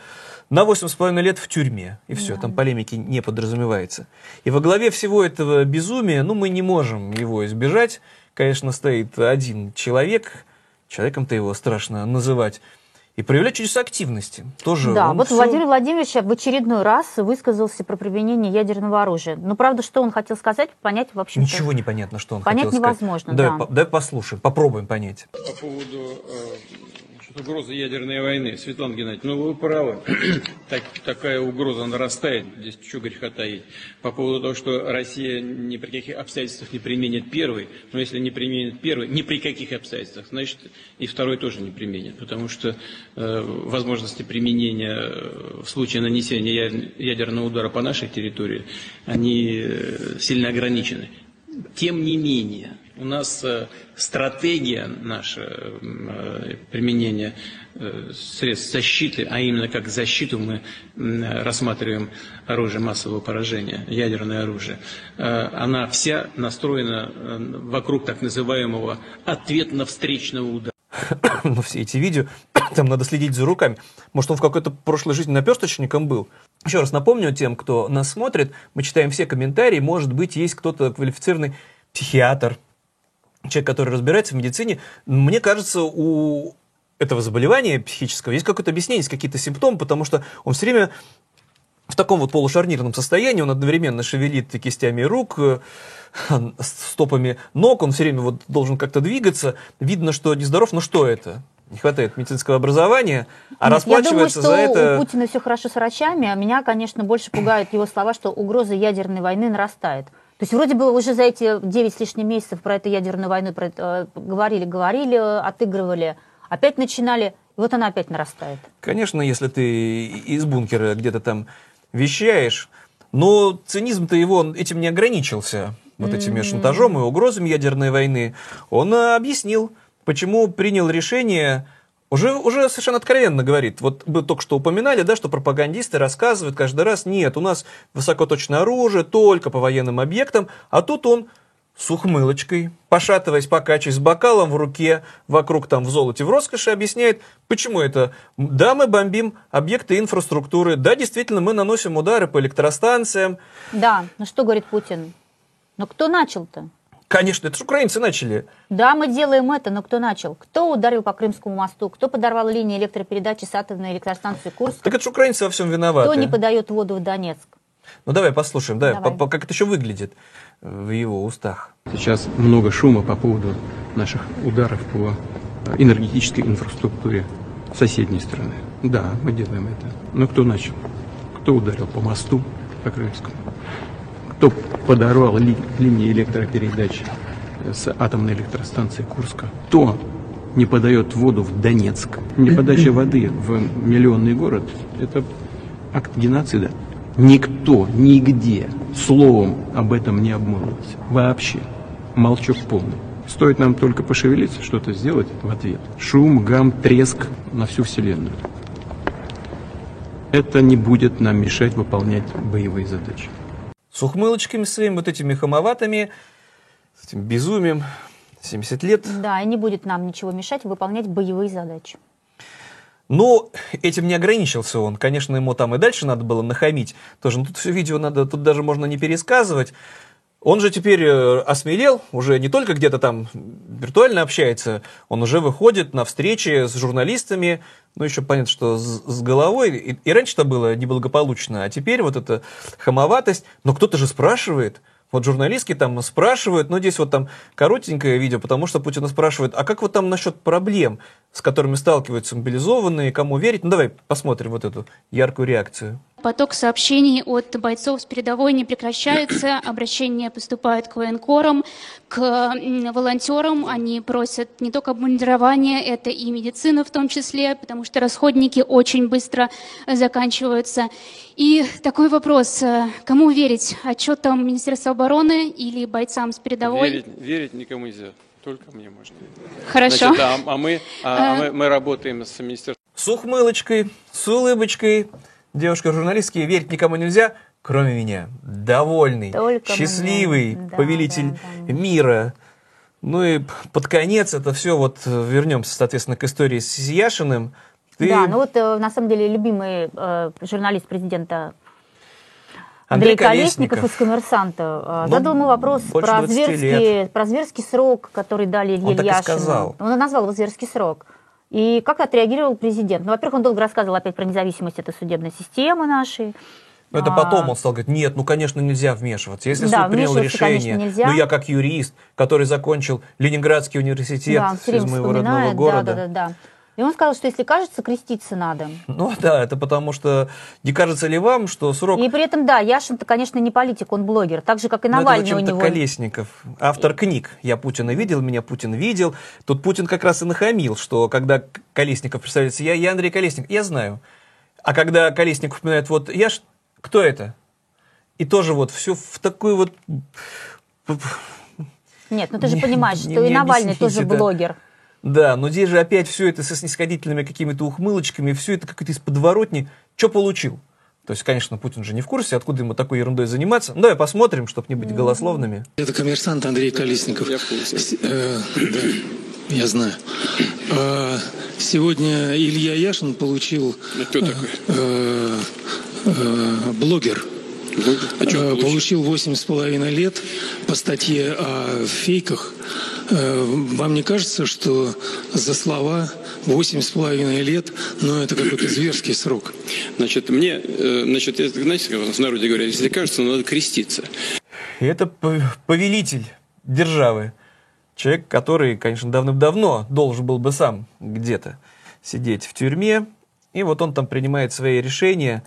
Speaker 1: на 8,5 лет в тюрьме. И все, там полемики не подразумевается. И во главе всего этого безумия, ну, мы не можем его избежать. Конечно, стоит один человек, человеком-то его страшно называть. и проявлять чудеса активности. Тоже
Speaker 2: Да, вот
Speaker 1: всё-
Speaker 2: Владимир Владимирович в очередной раз высказался про применение ядерного оружия. Ну, правда, что он хотел сказать, понять, в общем
Speaker 1: Ничего не понятно, что он
Speaker 2: Понять
Speaker 1: хотел сказать.
Speaker 2: невозможно,
Speaker 1: Давай,
Speaker 2: да.
Speaker 1: по- давай послушаем, попробуем понять.
Speaker 10: По поводу э, угрозы ядерной войны. Светлана Геннадьевна, ну вы правы. *clears throat* Так- такая угроза нарастает, здесь что греха таить. По поводу того, что Россия ни при каких обстоятельствах не применит первый, но если не применит первый, ни при каких обстоятельствах, значит и второй тоже не применит. Потому что э, возможности применения э, в случае нанесения ядерного удара по нашей территории, они э, сильно ограничены. Тем не менее, у нас э, стратегия наша э, применения э, средств защиты, а именно как защиту мы рассматриваем оружие массового поражения, ядерное оружие, она вся настроена вокруг так называемого ответно-встречного удара. *coughs*
Speaker 1: ну, все эти видео, *coughs* там надо следить за руками. Может, он в какой-то прошлой жизни наперсточником был. Еще раз напомню тем, кто нас смотрит, мы читаем все комментарии, может быть, есть кто-то квалифицированный психиатр, человек, который разбирается в медицине. Мне кажется, у этого заболевания психического есть какое-то объяснение, есть какие-то симптомы, потому что он все время в таком вот полушарнирном состоянии, он одновременно шевелит кистями рук, э, стопами ног, он все время вот должен как-то двигаться. Видно, что нездоров, но что это? Не хватает медицинского образования, а
Speaker 2: Нет,
Speaker 1: расплачивается
Speaker 2: Я думаю,
Speaker 1: за
Speaker 2: что
Speaker 1: это...
Speaker 2: у Путина все хорошо с врачами, а меня, конечно, больше пугают его слова, что угроза ядерной войны нарастает. То есть вроде бы уже за эти 9 с лишним месяцев про эту ядерную войну про это, э, говорили, говорили, отыгрывали, опять начинали, и вот она опять нарастает.
Speaker 1: Конечно, если ты из бункера где-то там вещаешь, но цинизм-то его он этим не ограничился, вот этими шантажом и угрозами ядерной войны. Он э, объяснил, почему принял решение, уже, уже совершенно откровенно говорит. Вот вы только что упоминали, да, что пропагандисты рассказывают каждый раз, нет, у нас высокоточное оружие только по военным объектам, а тут он с ухмылочкой, пошатываясь, покачиваясь с бокалом в руке, вокруг там в золоте, в роскоши, объясняет, почему это. Да, мы бомбим объекты инфраструктуры, да, действительно, мы наносим удары по электростанциям.
Speaker 2: Да, ну что говорит Путин? Но кто начал-то?
Speaker 1: Конечно, это же украинцы начали.
Speaker 2: Да, мы делаем это, но кто начал? Кто ударил по Крымскому мосту? Кто подорвал линии электропередачи с атомной электростанции Курск?
Speaker 1: Так это же украинцы во всем виноваты.
Speaker 2: Кто не подает воду в Донецк?
Speaker 1: Ну давай послушаем, да,
Speaker 2: Давай.
Speaker 1: по- по- как это еще выглядит в его устах.
Speaker 10: Сейчас много шума по поводу наших ударов по энергетической инфраструктуре соседней страны. Да, мы делаем это. Но кто начал? Кто ударил по мосту, по Крымскому? Кто подорвал ли- линии электропередач с атомной электростанции Курска? Кто не подает воду в Донецк? Неподача воды в миллионный город – это акт геноцида. Никто, нигде словом об этом не обмолвился. Вообще. Молчок полный. Стоит нам только пошевелиться, что-то сделать в ответ. Шум, гам, треск на всю Вселенную. Это не будет нам мешать выполнять боевые задачи.
Speaker 1: С ухмылочками своими, вот этими хамоватыми, с этим безумием, 70 лет.
Speaker 2: Да, и не будет нам ничего мешать выполнять боевые задачи.
Speaker 1: Но этим не ограничился он. Конечно, ему там и дальше надо было нахамить. Тоже, ну, тут все видео надо, тут даже можно не пересказывать. Он же теперь э, осмелел, уже не только где-то там виртуально общается, он уже выходит на встречи с журналистами, ну, еще понятно, что с, головой. И, и раньше-то было неблагополучно, а теперь вот эта хамоватость. Но кто-то же спрашивает, вот журналистки там спрашивают, ну, здесь вот там коротенькое видео, потому что Путина спрашивает, а как вот там насчет проблем, с которыми сталкиваются мобилизованные, кому верить? Ну, давай посмотрим вот эту яркую реакцию.
Speaker 11: Поток сообщений от бойцов с передовой не прекращается. *coughs* Обращения поступают к военкорам, к волонтерам. Они просят не только обмундирование, это и медицина в том числе, потому что расходники очень быстро заканчиваются. И такой вопрос, э, кому верить? Отчетам Министерства обороны или бойцам с передовой?
Speaker 10: Верить, верить никому нельзя, только мне можно.
Speaker 11: Хорошо.
Speaker 10: Значит, а, а мы, а, а
Speaker 11: Э.
Speaker 10: мы, мы работаем с Министерством
Speaker 1: С ухмылочкой, с улыбочкой. Девушка-журналистки, верить никому нельзя, кроме меня. Довольный,
Speaker 2: Только
Speaker 1: счастливый
Speaker 2: мне. Да,
Speaker 1: повелитель
Speaker 2: да, да.
Speaker 1: мира. Ну и под конец это все, вот э, вернемся, соответственно, к истории с Яшиным. Ты,
Speaker 2: Да, ну вот э, на самом деле любимый э, журналист президента
Speaker 1: Андрей
Speaker 2: Андрей Колесников
Speaker 1: Колесников.
Speaker 2: из «Коммерсанта» э,
Speaker 1: Ну,
Speaker 2: задал ему вопрос про
Speaker 1: 20
Speaker 2: зверский, про зверский срок, который дали Илье
Speaker 1: Он так и
Speaker 2: Яшину.
Speaker 1: сказал.
Speaker 2: Он назвал его зверский срок. И как отреагировал президент? Ну, во-первых, он долго рассказывал опять про независимость этой судебной системы нашей.
Speaker 1: Но это
Speaker 2: А,
Speaker 1: потом он стал говорить, нет, ну, конечно, нельзя вмешиваться. Если
Speaker 2: Да,
Speaker 1: суд принял
Speaker 2: конечно,
Speaker 1: решение,
Speaker 2: нельзя.
Speaker 1: ну, я как юрист, который закончил Ленинградский университет
Speaker 2: да,
Speaker 1: из моего родного города.
Speaker 2: Да, да, да, да. И он сказал, что если кажется, креститься надо.
Speaker 1: Ну да, это потому что не кажется ли вам, что срок...
Speaker 2: И при этом, да, Яшин-то, конечно, не политик, он блогер. Так же, как и
Speaker 1: Ну, это
Speaker 2: Навальный у него.
Speaker 1: Колесников, автор книг. Я Путина видел, меня Путин видел. Тут Путин как раз и нахамил, что когда Колесников представляется, я, я Андрей Колесников, я знаю. А когда Колесников упоминает, вот я ж, кто это? И тоже вот все в такую вот...
Speaker 2: Нет, ну ты же
Speaker 1: Не-
Speaker 2: понимаешь,
Speaker 1: не-
Speaker 2: что и
Speaker 1: не
Speaker 2: Навальный
Speaker 1: объяснить
Speaker 2: тоже
Speaker 1: это.
Speaker 2: блогер.
Speaker 1: Да, но здесь же опять все это со снисходительными какими-то ухмылочками, все это как-то из подворотни. Что получил? То есть, конечно, Путин же не в курсе, откуда ему такой ерундой заниматься. Ну, давай посмотрим, чтобы не быть голословными.
Speaker 12: Это коммерсант Андрей Колесников. Я в курсе. да, я знаю. А, сегодня Илья Яшин получил...
Speaker 10: кто такой?
Speaker 12: э, э, блогер.
Speaker 10: А получил?
Speaker 12: с половиной лет по статье о фейках. Э, Вам не кажется, что за слова восемь с половиной лет, ну это какой-то зверский срок?
Speaker 10: Значит, мне, э, значит, это, знаете, как у нас в народе говорят, если кажется, надо креститься.
Speaker 1: И это пов- повелитель державы. Человек, который, конечно, давным-давно должен был бы сам где-то сидеть в тюрьме. И вот он там принимает свои решения.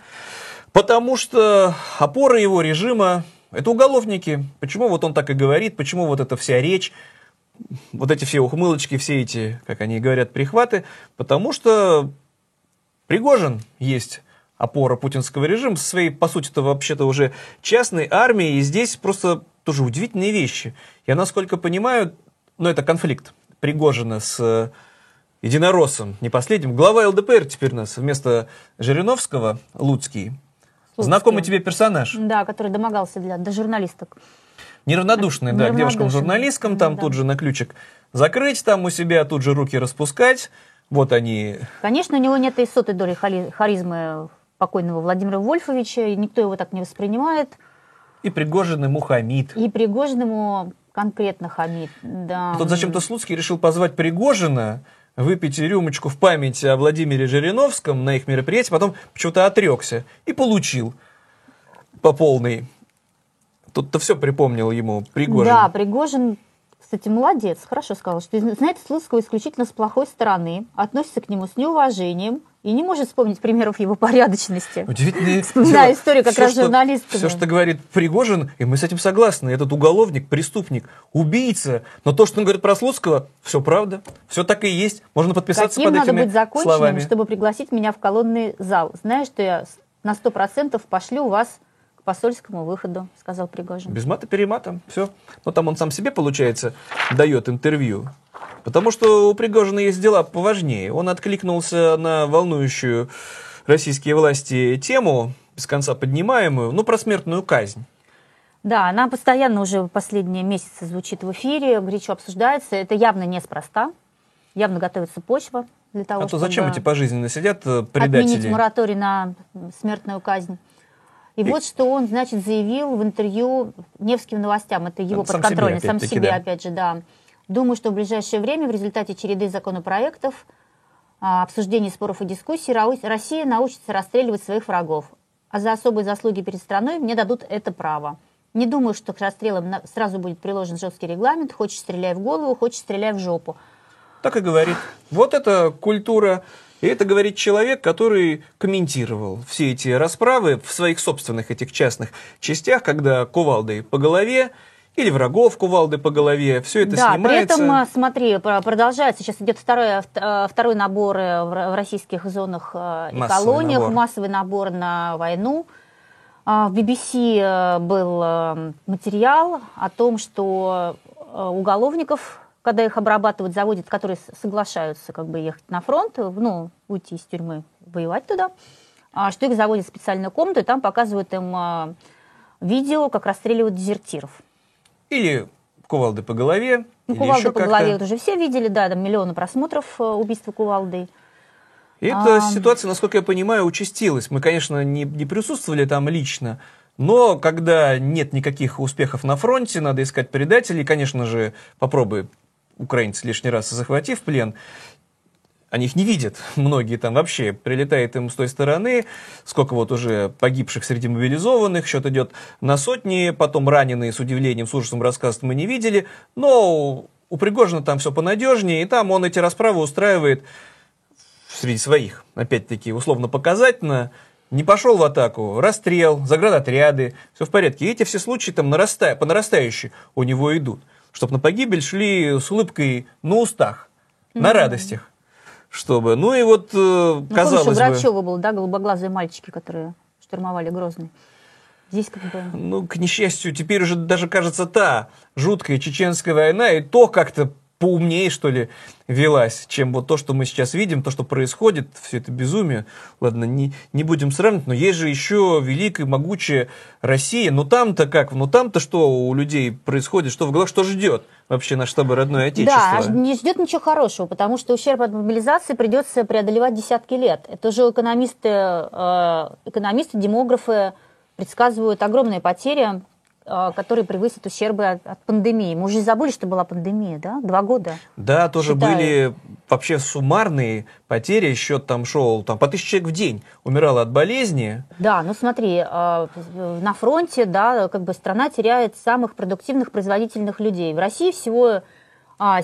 Speaker 1: Потому что опора его режима – это уголовники. Почему вот он так и говорит, почему вот эта вся речь, вот эти все ухмылочки, все эти, как они говорят, прихваты? Потому что Пригожин есть опора путинского режима со своей, по сути-то, вообще-то уже частной армией. И здесь просто тоже удивительные вещи. Я, насколько понимаю, ну, это конфликт Пригожина с э, единороссом, не последним. Глава ЛДПР теперь у нас вместо Жириновского, Луцкий.
Speaker 2: Слуцкий.
Speaker 1: Знакомый тебе персонаж.
Speaker 2: Да, который домогался для, до журналисток.
Speaker 1: Неравнодушный, да, к девушкам-журналисткам, там
Speaker 2: Да.
Speaker 1: тут же на ключик закрыть, там у себя тут же руки распускать. Вот они,
Speaker 2: Конечно, у него нет и сотой доли харизмы покойного Владимира Вольфовича, и никто его так не воспринимает.
Speaker 1: и Пригожин, и Мухаммид.
Speaker 2: И Пригожин ему конкретно хамит. Да.
Speaker 1: Тут зачем-то Слуцкий решил позвать Пригожина, выпить рюмочку в память о Владимире Жириновском на их мероприятии, потом почему-то отрекся и получил по полной. Тут-то все припомнил ему Пригожин.
Speaker 2: Да, Пригожин, кстати, молодец, хорошо сказал, что знает Слуцкого исключительно с плохой стороны, относится к нему с неуважением и не может вспомнить примеров его порядочности.
Speaker 1: Удивительная *laughs*
Speaker 2: Вспоминаю историю как раз с журналистками.
Speaker 1: Все, что говорит Пригожин, и мы с этим согласны. Этот уголовник, преступник, убийца. Но то, что он говорит про Слуцкого, все правда. Все так и есть. Можно подписаться
Speaker 2: Каким
Speaker 1: под
Speaker 2: надо
Speaker 1: этими
Speaker 2: быть законченным,
Speaker 1: словами.
Speaker 2: чтобы пригласить меня в колонный зал? Знаешь, что я на сто процентов пошлю вас к посольскому выходу, сказал Пригожин.
Speaker 1: Без мата-перемата, все. Но там он сам себе, получается, дает интервью. Потому что у Пригожина есть дела поважнее. Он откликнулся на волнующую российские власти тему, без конца поднимаемую, ну, про смертную казнь.
Speaker 2: Да, она постоянно уже последние месяцы звучит в эфире, горячо обсуждается. Это явно неспроста. Явно готовится почва для того,
Speaker 1: а то
Speaker 2: чтобы
Speaker 1: зачем эти пожизненно сидят э, предатели?
Speaker 2: отменить мораторий на смертную казнь. И, вот что он, значит, заявил в интервью Невским новостям. Это его
Speaker 1: Сам
Speaker 2: подконтрольный,
Speaker 1: себе,
Speaker 2: сам себе,
Speaker 1: да.
Speaker 2: опять же, да. Думаю, что в ближайшее время в результате череды законопроектов, а, обсуждений, споров и дискуссий Россия научится расстреливать своих врагов. А за особые заслуги перед страной мне дадут это право. Не думаю, что к расстрелам сразу будет приложен жесткий регламент. Хочешь стреляй в голову, хочешь стреляй в жопу.
Speaker 1: Так и говорит. Вот это культура. И это говорит человек, который комментировал все эти расправы в своих собственных этих частных частях, когда кувалдой по голове или врагов кувалды по голове, все это
Speaker 2: да,
Speaker 1: снимается.
Speaker 2: при этом, а, смотри, про- продолжается, сейчас идет второй, вт- а, второй набор э, в российских зонах э, и
Speaker 1: Массовый
Speaker 2: колониях,
Speaker 1: набор.
Speaker 2: массовый набор на войну. А, В BBC э, был э, материал о том, что э, уголовников, когда их обрабатывают, заводят, которые соглашаются как бы ехать на фронт, э, ну, уйти из тюрьмы, воевать туда, а, что их заводят в специальную комнату, и там показывают им видео, как расстреливают дезертиров.
Speaker 1: Или кувалды по голове.
Speaker 2: Ну, кувалды по голове вот уже все видели, да, там миллионы просмотров э, убийства кувалды.
Speaker 1: И эта
Speaker 2: А.
Speaker 1: ситуация, насколько я понимаю, участилась. Мы, конечно, не, не присутствовали там лично, но когда нет никаких успехов на фронте, надо искать предателей. Конечно же, попробуй украинцы лишний раз захватив плен. Они их не видят, многие там вообще, прилетает им с той стороны, сколько вот уже погибших среди мобилизованных, счет идет на сотни, потом раненые с удивлением, с ужасом рассказывают, мы не видели, но у Пригожина там все понадежнее, и там он эти расправы устраивает среди своих, опять-таки, условно-показательно, не пошел в атаку, расстрел, заградотряды, все в порядке. И эти все случаи там нарастая, по нарастающей у него идут. Чтобы на погибель шли с улыбкой на устах, mm-hmm. на радостях. Чтобы, ну и вот, ну, казалось помнишь,
Speaker 2: бы... Грачева был, да, голубоглазые мальчики, которые штурмовали Грозный. Здесь как бы...
Speaker 1: Ну, к несчастью, теперь уже даже, кажется, та жуткая чеченская война, и то как-то поумнее, что ли, велась, чем вот то, что мы сейчас видим, то, что происходит, все это безумие. Ладно, не, не будем сравнивать, но есть же еще великая, могучая Россия. Ну там-то как? Ну там-то что у людей происходит? Что в головах, что ждет вообще наш с тобой родное отечество?
Speaker 2: Да, не ждет ничего хорошего, потому что ущерб от мобилизации придется преодолевать десятки лет. Это же экономисты, э, экономисты, демографы предсказывают огромные потери а, которые превысят ущербы от, от пандемии. Мы уже забыли, что была пандемия, да? Два года.
Speaker 1: Да, тоже считаю. были вообще суммарные потери. Счет там шел, там по тысяче человек в день умирало от болезни.
Speaker 2: Да, ну смотри, а, на фронте, да, как бы страна теряет самых продуктивных, производительных людей. В России всего 7 а,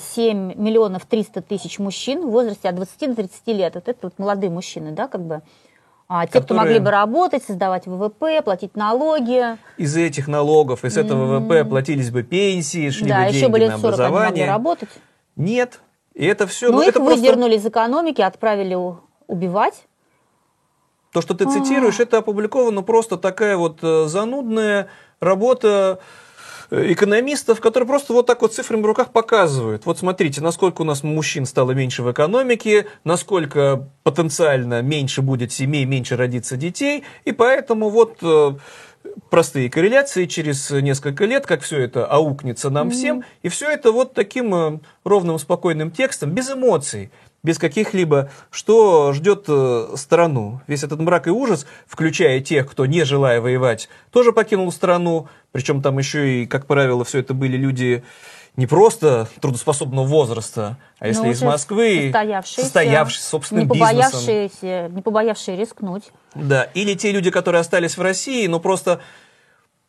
Speaker 2: миллионов 300 тысяч мужчин в возрасте от 20 до 30 лет. Вот это вот молодые мужчины, да, как бы. А те, которые... кто могли бы работать, создавать ВВП, платить налоги.
Speaker 1: Из этих налогов, из этого ВВП платились бы пенсии, шли да, бы деньги еще бы лет на 40 образование. Они могли
Speaker 2: работать.
Speaker 1: Нет. И это все...
Speaker 2: Но
Speaker 1: ну,
Speaker 2: их
Speaker 1: это
Speaker 2: выдернули просто... из экономики, отправили убивать.
Speaker 1: То, что ты цитируешь, это опубликовано просто такая вот э, занудная работа экономистов, которые просто вот так вот цифрами в руках показывают. Вот смотрите, насколько у нас мужчин стало меньше в экономике, насколько потенциально меньше будет семей, меньше родится детей, и поэтому вот э, простые корреляции через несколько лет, как все это аукнется нам mm-hmm. всем, и все это вот таким э, ровным, спокойным текстом, без эмоций, без каких-либо, что ждет э, страну. Весь этот мрак и ужас, включая тех, кто, не желая воевать, тоже покинул страну. Причем там еще и, как правило, все это были люди не просто трудоспособного возраста, а если из Москвы,
Speaker 2: состоявшиеся,
Speaker 1: состоявшиеся собственным
Speaker 2: не побоявшиеся, Не побоявшие рискнуть.
Speaker 1: Да, или те люди, которые остались в России, но просто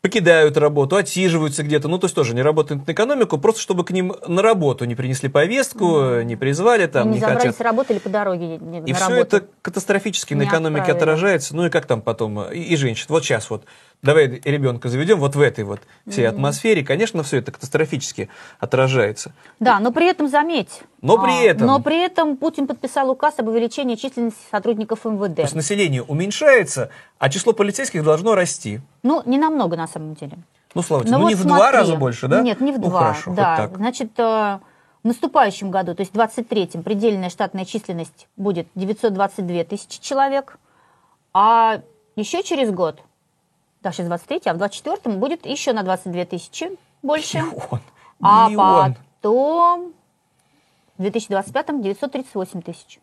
Speaker 1: покидают работу, отсиживаются где-то, ну, то есть тоже не работают на экономику, просто чтобы к ним на работу не принесли повестку, не призвали там,
Speaker 2: не,
Speaker 1: не
Speaker 2: забрались
Speaker 1: хотят.
Speaker 2: с работы или по дороге не,
Speaker 1: И все это катастрофически на экономике отправили. отражается, ну и как там потом, и, и женщин. Вот сейчас вот давай ребенка заведем вот в этой вот всей mm-hmm. атмосфере, конечно, все это катастрофически отражается.
Speaker 2: Да, но при этом заметь.
Speaker 1: Но при а, этом.
Speaker 2: Но при этом Путин подписал указ об увеличении численности сотрудников МВД.
Speaker 1: То есть население уменьшается, а число полицейских должно расти.
Speaker 2: Ну, не намного на самом деле.
Speaker 1: Ну, слава тебе, ну, ну вот не смотри. в два раза больше, да?
Speaker 2: Нет, не в
Speaker 1: ну,
Speaker 2: два.
Speaker 1: Хорошо,
Speaker 2: да.
Speaker 1: так.
Speaker 2: Значит, э, в наступающем году, то есть в 23-м, предельная штатная численность будет 922 тысячи человек, а еще через год да, сейчас 23, а в 24-м будет еще на 22 тысячи больше.
Speaker 1: Миллион.
Speaker 2: А
Speaker 1: Миллион.
Speaker 2: потом в 2025-м 938 тысяч.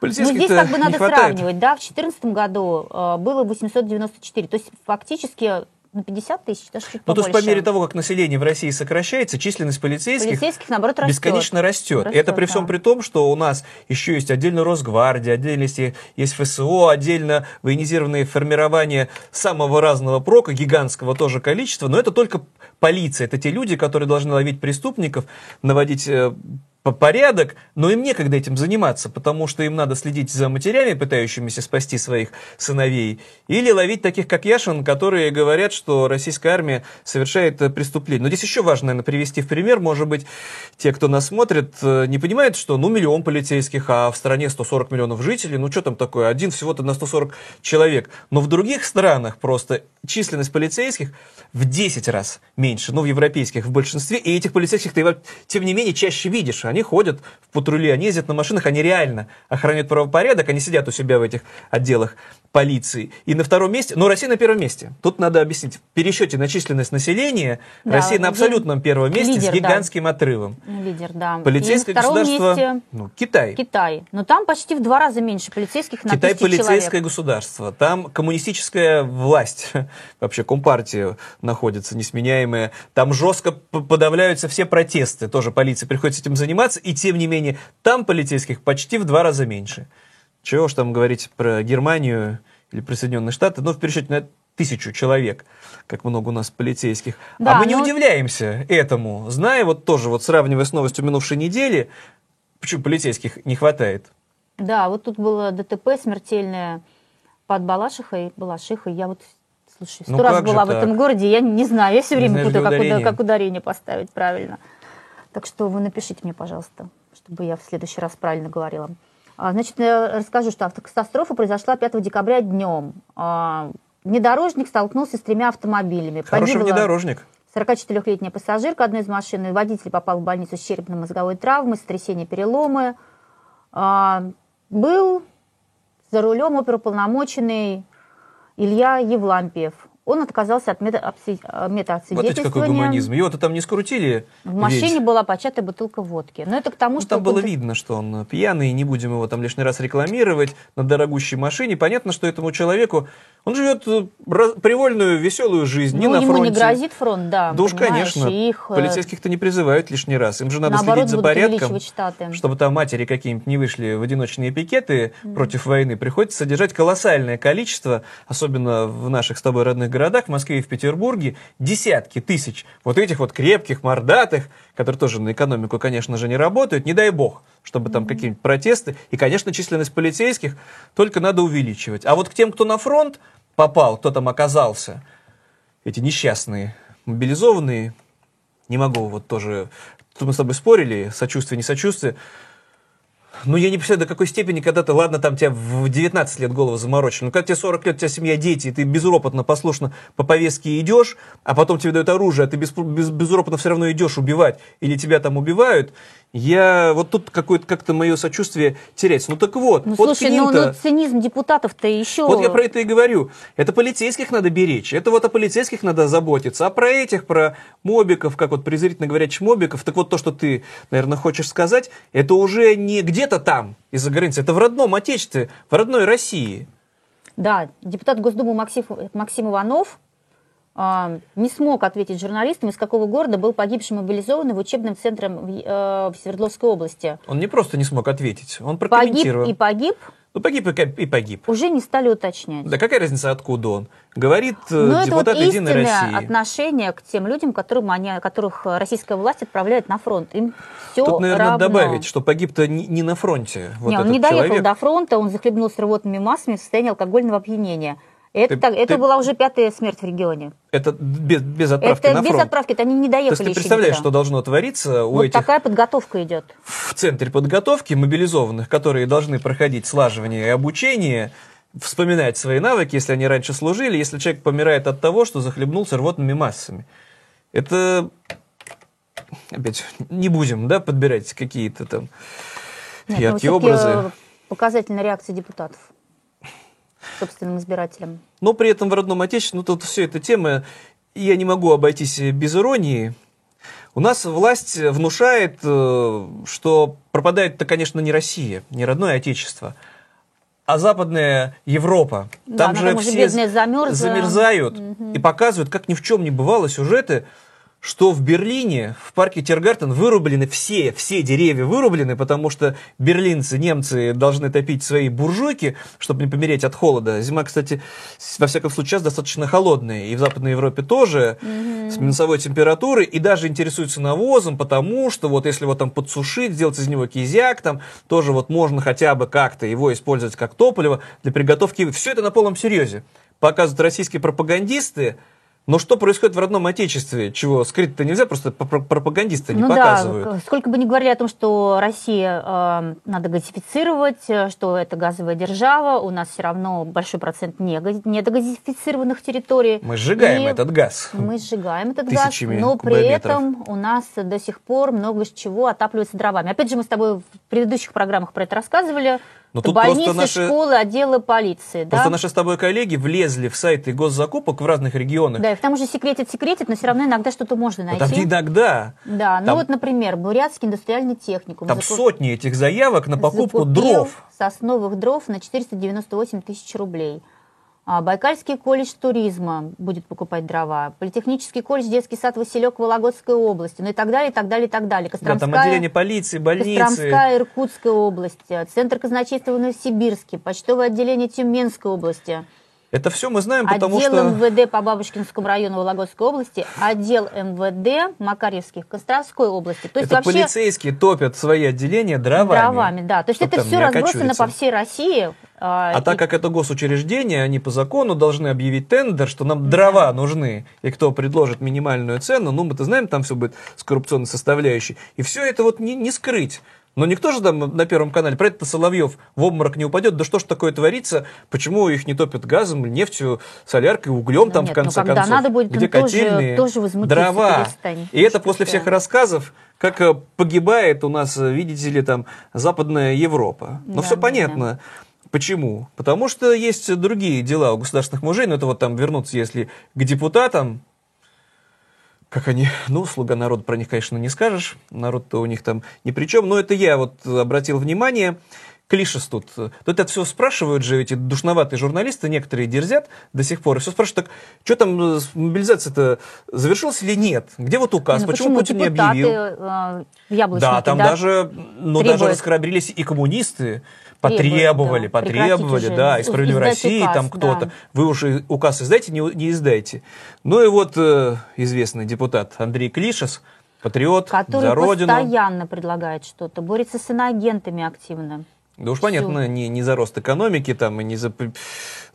Speaker 1: Ну,
Speaker 2: здесь как бы надо сравнивать. Да, в 2014 году э, было 894. То есть фактически на 50 тысяч, даже чуть
Speaker 1: Ну, то есть по мере того, как население в России сокращается, численность полицейских,
Speaker 2: полицейских наоборот, растет.
Speaker 1: бесконечно растет. растет. Это при всем да. при том, что у нас еще есть отдельно Росгвардия, отдельно есть, есть ФСО, отдельно военизированные формирования самого разного прока, гигантского тоже количества, но это только полиция. Это те люди, которые должны ловить преступников, наводить э, порядок, но им некогда этим заниматься, потому что им надо следить за матерями, пытающимися спасти своих сыновей, или ловить таких, как Яшин, которые говорят, что российская армия совершает преступление. Но здесь еще важно, наверное, привести в пример, может быть, те, кто нас смотрит, э, не понимают, что, ну, миллион полицейских, а в стране 140 миллионов жителей, ну, что там такое, один всего-то на 140 человек. Но в других странах просто численность полицейских в 10 раз меньше, ну, в европейских в большинстве, и этих полицейских ты, тем не менее, чаще видишь. Они ходят в патруле, они ездят на машинах, они реально охраняют правопорядок, они сидят у себя в этих отделах полиции. И на втором месте, но Россия на первом месте. Тут надо объяснить. В пересчете на численность населения
Speaker 2: Да,
Speaker 1: Россия на абсолютном первом месте
Speaker 2: лидер,
Speaker 1: с
Speaker 2: да.
Speaker 1: гигантским отрывом.
Speaker 2: Лидер, да.
Speaker 1: Полицейское
Speaker 2: И на
Speaker 1: государство,
Speaker 2: месте
Speaker 1: ну, Китай.
Speaker 2: Китай. Но там почти в два раза меньше полицейских на
Speaker 1: Китай полицейское
Speaker 2: человек.
Speaker 1: государство. Там коммунистическая власть, *laughs* вообще компартия находится несменяемая. Там жестко подавляются все протесты. Тоже полиция приходится этим заниматься. И тем не менее, там полицейских почти в два раза меньше. Чего уж там говорить про Германию или про Соединенные Штаты. Ну, в пересчете на тысячу человек, как много у нас полицейских.
Speaker 2: Да,
Speaker 1: а мы не
Speaker 2: но-
Speaker 1: удивляемся этому, зная вот тоже, вот сравнивая с новостью минувшей недели, почему полицейских не хватает.
Speaker 2: Да, вот тут было ДТП смертельное под Балашихой, Балашихой. Я вот, слушай, сто
Speaker 1: Ну
Speaker 2: раз была в
Speaker 1: так?
Speaker 2: этом городе, я не знаю, я все время
Speaker 1: знаешь,
Speaker 2: путаю, как, уда-
Speaker 1: ударение?
Speaker 2: как ударение поставить правильно. Так что вы напишите мне, пожалуйста, чтобы я в следующий раз правильно говорила. А, Значит, расскажу, что автокатастрофа произошла 5 декабря днем. А, Внедорожник столкнулся с тремя автомобилями.
Speaker 1: Хороший
Speaker 2: Погибла-
Speaker 1: внедорожник.
Speaker 2: 44-летняя пассажирка одной из машин, и водитель попал в больницу с черепно-мозговой травмой, сотрясение, переломы. А, был за рулем оперуполномоченный Илья Евлампиев. Он отказался от э,
Speaker 1: Вот
Speaker 2: метаассвидетельствования.
Speaker 1: эти какой гуманизм. Его-то там не скрутили.
Speaker 2: В машине
Speaker 1: ведь.
Speaker 2: была початая бутылка водки. Но это к тому,
Speaker 1: Ну,
Speaker 2: что...
Speaker 1: там было видно, что он пьяный, не будем его там лишний раз рекламировать на дорогущей машине. Понятно, что этому человеку, он живет э, привольную, веселую жизнь, не
Speaker 2: Ну,
Speaker 1: на
Speaker 2: ему
Speaker 1: фронте.
Speaker 2: не гразит фронт, да.
Speaker 1: Да уж, конечно.
Speaker 2: Их, э,
Speaker 1: Полицейских-то не призывают лишний раз. Им же надо
Speaker 2: наоборот,
Speaker 1: следить за порядком,
Speaker 2: штаты.
Speaker 1: чтобы там матери какие-нибудь не вышли в одиночные пикеты против войны. Приходится содержать колоссальное количество, особенно в наших с тобой родных городах, в Москве и в Петербурге, десятки тысяч вот этих вот крепких, мордатых, которые тоже на экономику, конечно же, не работают, не дай бог, чтобы там какие-нибудь протесты. И, конечно, численность полицейских только надо увеличивать. А вот к тем, кто на фронт попал, кто там оказался, эти несчастные, мобилизованные, не могу вот тоже... Тут мы с тобой спорили, сочувствие, не сочувствие. Ну, я не представляю, до какой степени, когда ты, ладно, там тебя в 19 лет голову заморочили, но когда тебе 40 лет, у тебя семья, дети, и ты безропотно, послушно по повестке идешь, а потом тебе дают оружие, а ты без, без- безропотно все равно идешь убивать, или тебя там убивают, я... Вот тут какое-то как-то мое сочувствие теряется. Ну, так вот,
Speaker 2: Ну,
Speaker 1: вот
Speaker 2: слушай, ну, ну, цинизм депутатов-то еще...
Speaker 1: вот я про это и говорю. Это полицейских надо беречь. Это вот о полицейских надо заботиться. А про этих, про мобиков, как вот презрительно говорят, чмобиков, так вот то, что ты, наверное, хочешь сказать, это уже не где-то там, из-за границы. Это в родном отечестве, в родной России.
Speaker 2: Да, депутат Госдумы Максим, Максим Иванов не смог ответить журналистам, из какого города был погибший мобилизованный в учебном центре в, э, в Свердловской области.
Speaker 1: Он не просто не смог ответить, он
Speaker 2: Погиб
Speaker 1: прокомментировал.
Speaker 2: и погиб,
Speaker 1: Ну, погиб и, погиб.
Speaker 2: уже не стали уточнять.
Speaker 1: Да какая разница, откуда он? Говорит э,
Speaker 2: Но это вот
Speaker 1: депутат Единой России.
Speaker 2: отношение к тем людям, которым они, которых российская власть отправляет на фронт. Им все
Speaker 1: Тут, наверное,
Speaker 2: равно.
Speaker 1: добавить, что погиб-то не, не на фронте. Вот
Speaker 2: не, он не доехал
Speaker 1: человек.
Speaker 2: до фронта, он захлебнулся рвотными массами в состоянии алкогольного опьянения. Это,
Speaker 1: Ты-
Speaker 2: так- это
Speaker 1: ты-
Speaker 2: была уже пятая смерть в регионе.
Speaker 1: Это без, без отправки
Speaker 2: это
Speaker 1: на
Speaker 2: без
Speaker 1: фронт.
Speaker 2: отправки, это они не
Speaker 1: То
Speaker 2: доехали
Speaker 1: есть ты представляешь,
Speaker 2: никуда.
Speaker 1: что должно твориться у
Speaker 2: Вот
Speaker 1: этих
Speaker 2: такая подготовка идет.
Speaker 1: в центре подготовки мобилизованных, которые должны проходить слаживание и обучение, вспоминать свои навыки, если они раньше служили, если человек помирает от того, что захлебнулся рвотными массами. Это опять не будем, да, подбирать какие-то там
Speaker 2: Нет, ну,
Speaker 1: яркие
Speaker 2: всё-таки,
Speaker 1: образы.
Speaker 2: э, Показательная реакция депутатов собственным избирателям.
Speaker 1: Но при этом в родном отечестве, ну тут все эта тема, я не могу обойтись без иронии. У нас власть внушает, э, что пропадает-то, конечно, не Россия, не родное отечество, а западная Европа.
Speaker 2: Да,
Speaker 1: там же все
Speaker 2: замерзла.
Speaker 1: замерзают
Speaker 2: Мгм.
Speaker 1: и показывают, как ни в чем не бывало сюжеты, что в Берлине, в парке Тиргартен вырублены все, все деревья вырублены, потому что берлинцы, немцы должны топить свои буржуйки, чтобы не помереть от холода. Зима, кстати, во всяком случае, сейчас достаточно холодная, и в Западной Европе тоже, с минусовой температурой, и даже интересуются навозом, потому что вот если вот там подсушить, сделать из него кизяк, там тоже вот можно хотя бы как-то его использовать как топливо для приготовки. Все это на полном серьезе. Показывают российские пропагандисты, но что происходит в родном отечестве? Чего скрыть-то нельзя, просто пр- пропагандисты не
Speaker 2: ну
Speaker 1: показывают.
Speaker 2: да, сколько бы ни говорили о том, что Россия э, надо газифицировать, э, что это газовая держава, у нас все равно большой процент не, га- недогазифицированных территорий.
Speaker 1: Мы сжигаем
Speaker 2: И
Speaker 1: этот газ.
Speaker 2: Мы сжигаем этот
Speaker 1: Тысячами
Speaker 2: газ, но при
Speaker 1: кубометров.
Speaker 2: этом у нас до сих пор много чего отапливается дровами. Опять же, мы с тобой в предыдущих программах про это рассказывали.
Speaker 1: Но
Speaker 2: Это
Speaker 1: тут
Speaker 2: больницы,
Speaker 1: просто наши,
Speaker 2: школы, отделы полиции.
Speaker 1: просто
Speaker 2: да?
Speaker 1: наши с тобой коллеги влезли в сайты госзакупок в разных регионах.
Speaker 2: Да, и к тому же секретит, секретит, но все равно иногда что-то можно
Speaker 1: Но
Speaker 2: найти.
Speaker 1: там иногда.
Speaker 2: Да, ну
Speaker 1: Там-
Speaker 2: вот, например, Бурятский индустриальный техникум.
Speaker 1: Там
Speaker 2: закуп-
Speaker 1: сотни этих заявок на покупку дров.
Speaker 2: сосновых дров на 498 тысяч рублей. А, Байкальский колледж туризма будет покупать дрова. Политехнический колледж детский сад Василек Вологодской области. Ну и так далее, и так далее, и так далее.
Speaker 1: Да,
Speaker 2: Костромская,
Speaker 1: там отделение полиции, больницы.
Speaker 2: Костромская, Иркутская области. Центр казначейства в Новосибирске. Почтовое отделение Тюменской области.
Speaker 1: Это все мы знаем, потому
Speaker 2: отдел
Speaker 1: что...
Speaker 2: МВД по Бабушкинскому району Вологодской области, отдел МВД Макарьевских Костровской области. То есть
Speaker 1: это
Speaker 2: вообще
Speaker 1: полицейские топят свои отделения дровами.
Speaker 2: дровами, да. То есть это все разбросано по всей России. а,
Speaker 1: А так как это госучреждение, они по закону должны объявить тендер, что нам дрова нужны, и кто предложит минимальную цену, ну мы-то знаем, там все будет с коррупционной составляющей. И все это вот не, не скрыть. Но никто же там на Первом канале, про это Соловьев в обморок не упадет. Да что ж такое творится? Почему их не топят газом, нефтью, соляркой, углем
Speaker 2: Ну
Speaker 1: там
Speaker 2: нет,
Speaker 1: в конце
Speaker 2: ну когда
Speaker 1: концов?
Speaker 2: надо будет,
Speaker 1: Где
Speaker 2: тоже-
Speaker 1: котельные,
Speaker 2: тоже
Speaker 1: дрова. И это
Speaker 2: Что
Speaker 1: после всех рассказов, как э, погибает у нас, э, видите ли, там Западная Европа. Но
Speaker 2: Да,
Speaker 1: все
Speaker 2: да,
Speaker 1: понятно. Почему? Потому что есть другие дела у государственных мужей, но это вот там вернуться, если к депутатам, как они, ну, слуга народа про них, конечно, не скажешь, народ-то у них там ни при чем, но это я вот обратил внимание, Клишес тут. Тут это все спрашивают же эти душноватые журналисты, некоторые дерзят до сих пор, и все спрашивают, так что там э, мобилизация-то завершилась или нет? Где вот указ?
Speaker 2: Ну,
Speaker 1: почему, Путин не объявил?
Speaker 2: э,
Speaker 1: Да, там даже, ну, даже
Speaker 2: требуют.
Speaker 1: расхрабрились и коммунисты. Потребовали,
Speaker 2: да.
Speaker 1: потребовали, да,
Speaker 2: же
Speaker 1: и «Справедливой
Speaker 2: издать
Speaker 1: России»
Speaker 2: указ,
Speaker 1: там кто-то.
Speaker 2: да.
Speaker 1: Вы уж и указ издайте, не, не издайте. Ну и вот э, известный депутат Андрей Клишес, патриот
Speaker 2: который
Speaker 1: за Родину.
Speaker 2: постоянно предлагает что-то, борется с иноагентами активно.
Speaker 1: Да уж понятно, не, не за рост экономики там, и не за,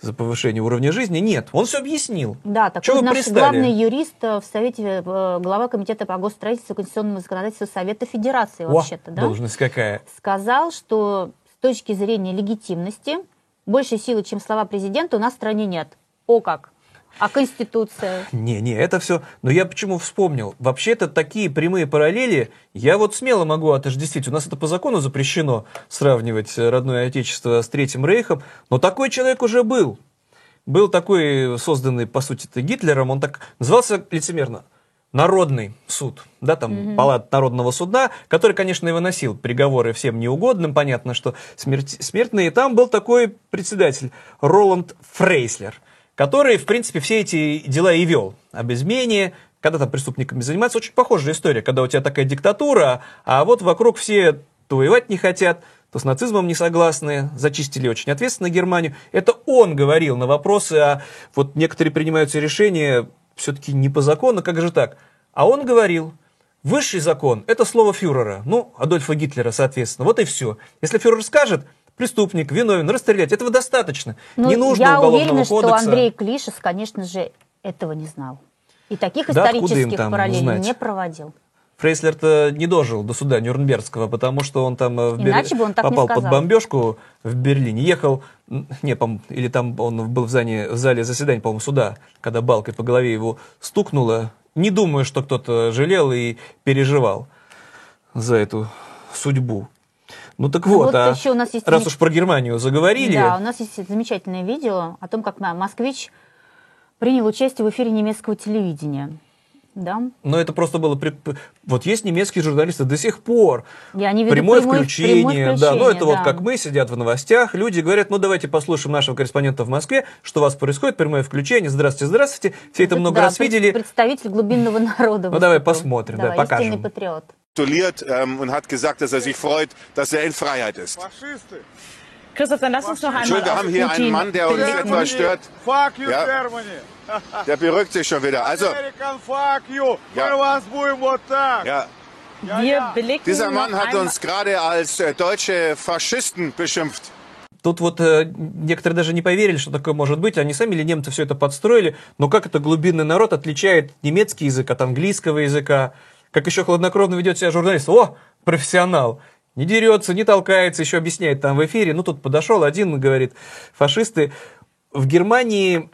Speaker 1: за повышение уровня жизни. Нет, он все объяснил.
Speaker 2: Да,
Speaker 1: Чё
Speaker 2: такой
Speaker 1: вы
Speaker 2: наш
Speaker 1: пристали?
Speaker 2: главный юрист э, в Совете, э, глава Комитета по госстроительству и конституционному законодательству Совета Федерации вообще-то, да?
Speaker 1: должность какая.
Speaker 2: сказал, что точки зрения легитимности большей силы, чем слова президента, у нас в стране нет. О как! А Конституция?
Speaker 1: Не, не, это все. Но я почему вспомнил? Вообще-то такие прямые параллели я вот смело могу отождествить. У нас это по закону запрещено сравнивать э, родное отечество с Третьим Рейхом, но такой человек уже был. Был такой, созданный, по сути, Гитлером, он так назывался лицемерно. Народный суд, да, там
Speaker 13: Мгм.
Speaker 1: палат народного суда, который, конечно, и выносил приговоры всем неугодным, понятно, что смерти- смертные. И там был такой председатель Роланд Фрейслер, который, в принципе, все эти дела и вел. Об измене, когда там преступниками заниматься. Очень похожая история, когда у тебя такая диктатура, а вот вокруг все то воевать не хотят, то с нацизмом не согласны, зачистили очень ответственно Германию. Это он говорил на вопросы, а вот некоторые принимаются решения все-таки не по закону, как же так? А он говорил, высший закон – это слово фюрера, ну, Адольфа Гитлера, соответственно, вот и все. Если фюрер скажет, преступник, виновен, расстрелять, этого достаточно.
Speaker 2: Ну,
Speaker 1: не нужно
Speaker 2: я
Speaker 1: уголовного
Speaker 2: уверена,
Speaker 1: кодекса.
Speaker 2: что Андрей Клишес, конечно же, этого не знал. И таких
Speaker 1: Да
Speaker 2: исторических параллелей не проводил.
Speaker 1: Фрейслер-то не дожил до суда Нюрнбергского, потому что он там э, в Бер-
Speaker 2: бы он так
Speaker 1: попал под бомбежку в Берлине. Ехал, не, пом- или там он был в зале, в зале заседания, по-моему, суда, когда балкой по голове его стукнуло. Не думаю, что кто-то жалел и переживал за эту судьбу. Ну так
Speaker 2: Ну
Speaker 1: вот,
Speaker 2: вот
Speaker 1: а
Speaker 2: еще у нас есть
Speaker 1: раз
Speaker 2: замеч-
Speaker 1: уж про Германию заговорили,
Speaker 2: Да, у нас есть замечательное видео о том, как москвич принял участие в эфире немецкого телевидения. Да?
Speaker 1: но это просто было... при- Вот есть немецкие журналисты до сих пор,
Speaker 2: И они ведут
Speaker 1: прямое,
Speaker 2: прямое-
Speaker 1: включение,
Speaker 2: прямое
Speaker 1: да, ну это
Speaker 2: включение,
Speaker 1: вот
Speaker 2: да.
Speaker 1: как мы сидят в новостях, люди говорят, ну давайте послушаем нашего корреспондента в Москве, что у вас происходит, прямое включение, здравствуйте, здравствуйте, все это много
Speaker 2: Да,
Speaker 1: раз видели,
Speaker 2: Представитель глубинного народа.
Speaker 1: ну давай посмотрим,
Speaker 2: Давай,
Speaker 1: да,
Speaker 2: истинный
Speaker 1: покажем.
Speaker 2: патриот.
Speaker 14: ähm, und hat gesagt, dass er sich freut, dass er in Freiheit ist.
Speaker 8: Christoph, dann lass uns noch einmal
Speaker 14: Entschuldigung, wir haben hier
Speaker 8: Putin
Speaker 14: einen Mann, der uns
Speaker 8: blicken.
Speaker 14: etwas stört.
Speaker 9: Fuck you,
Speaker 14: Ja.
Speaker 9: Germany.
Speaker 14: Der beruhigt sich schon wieder. Also,
Speaker 9: American, fuck you.
Speaker 14: Ja. Ja,
Speaker 8: Wir blicken
Speaker 14: dieser Mann hat uns gerade als äh, deutsche Faschisten beschimpft.
Speaker 1: Тут вот э, некоторые даже не поверили, что такое может быть, они сами или немцы все это подстроили, но как это глубинный народ отличает немецкий язык от английского языка, как еще хладнокровно ведет себя журналист, о, профессионал, не дерется, не толкается, еще объясняет там в эфире, ну тут подошел один, говорит, фашисты, в Германии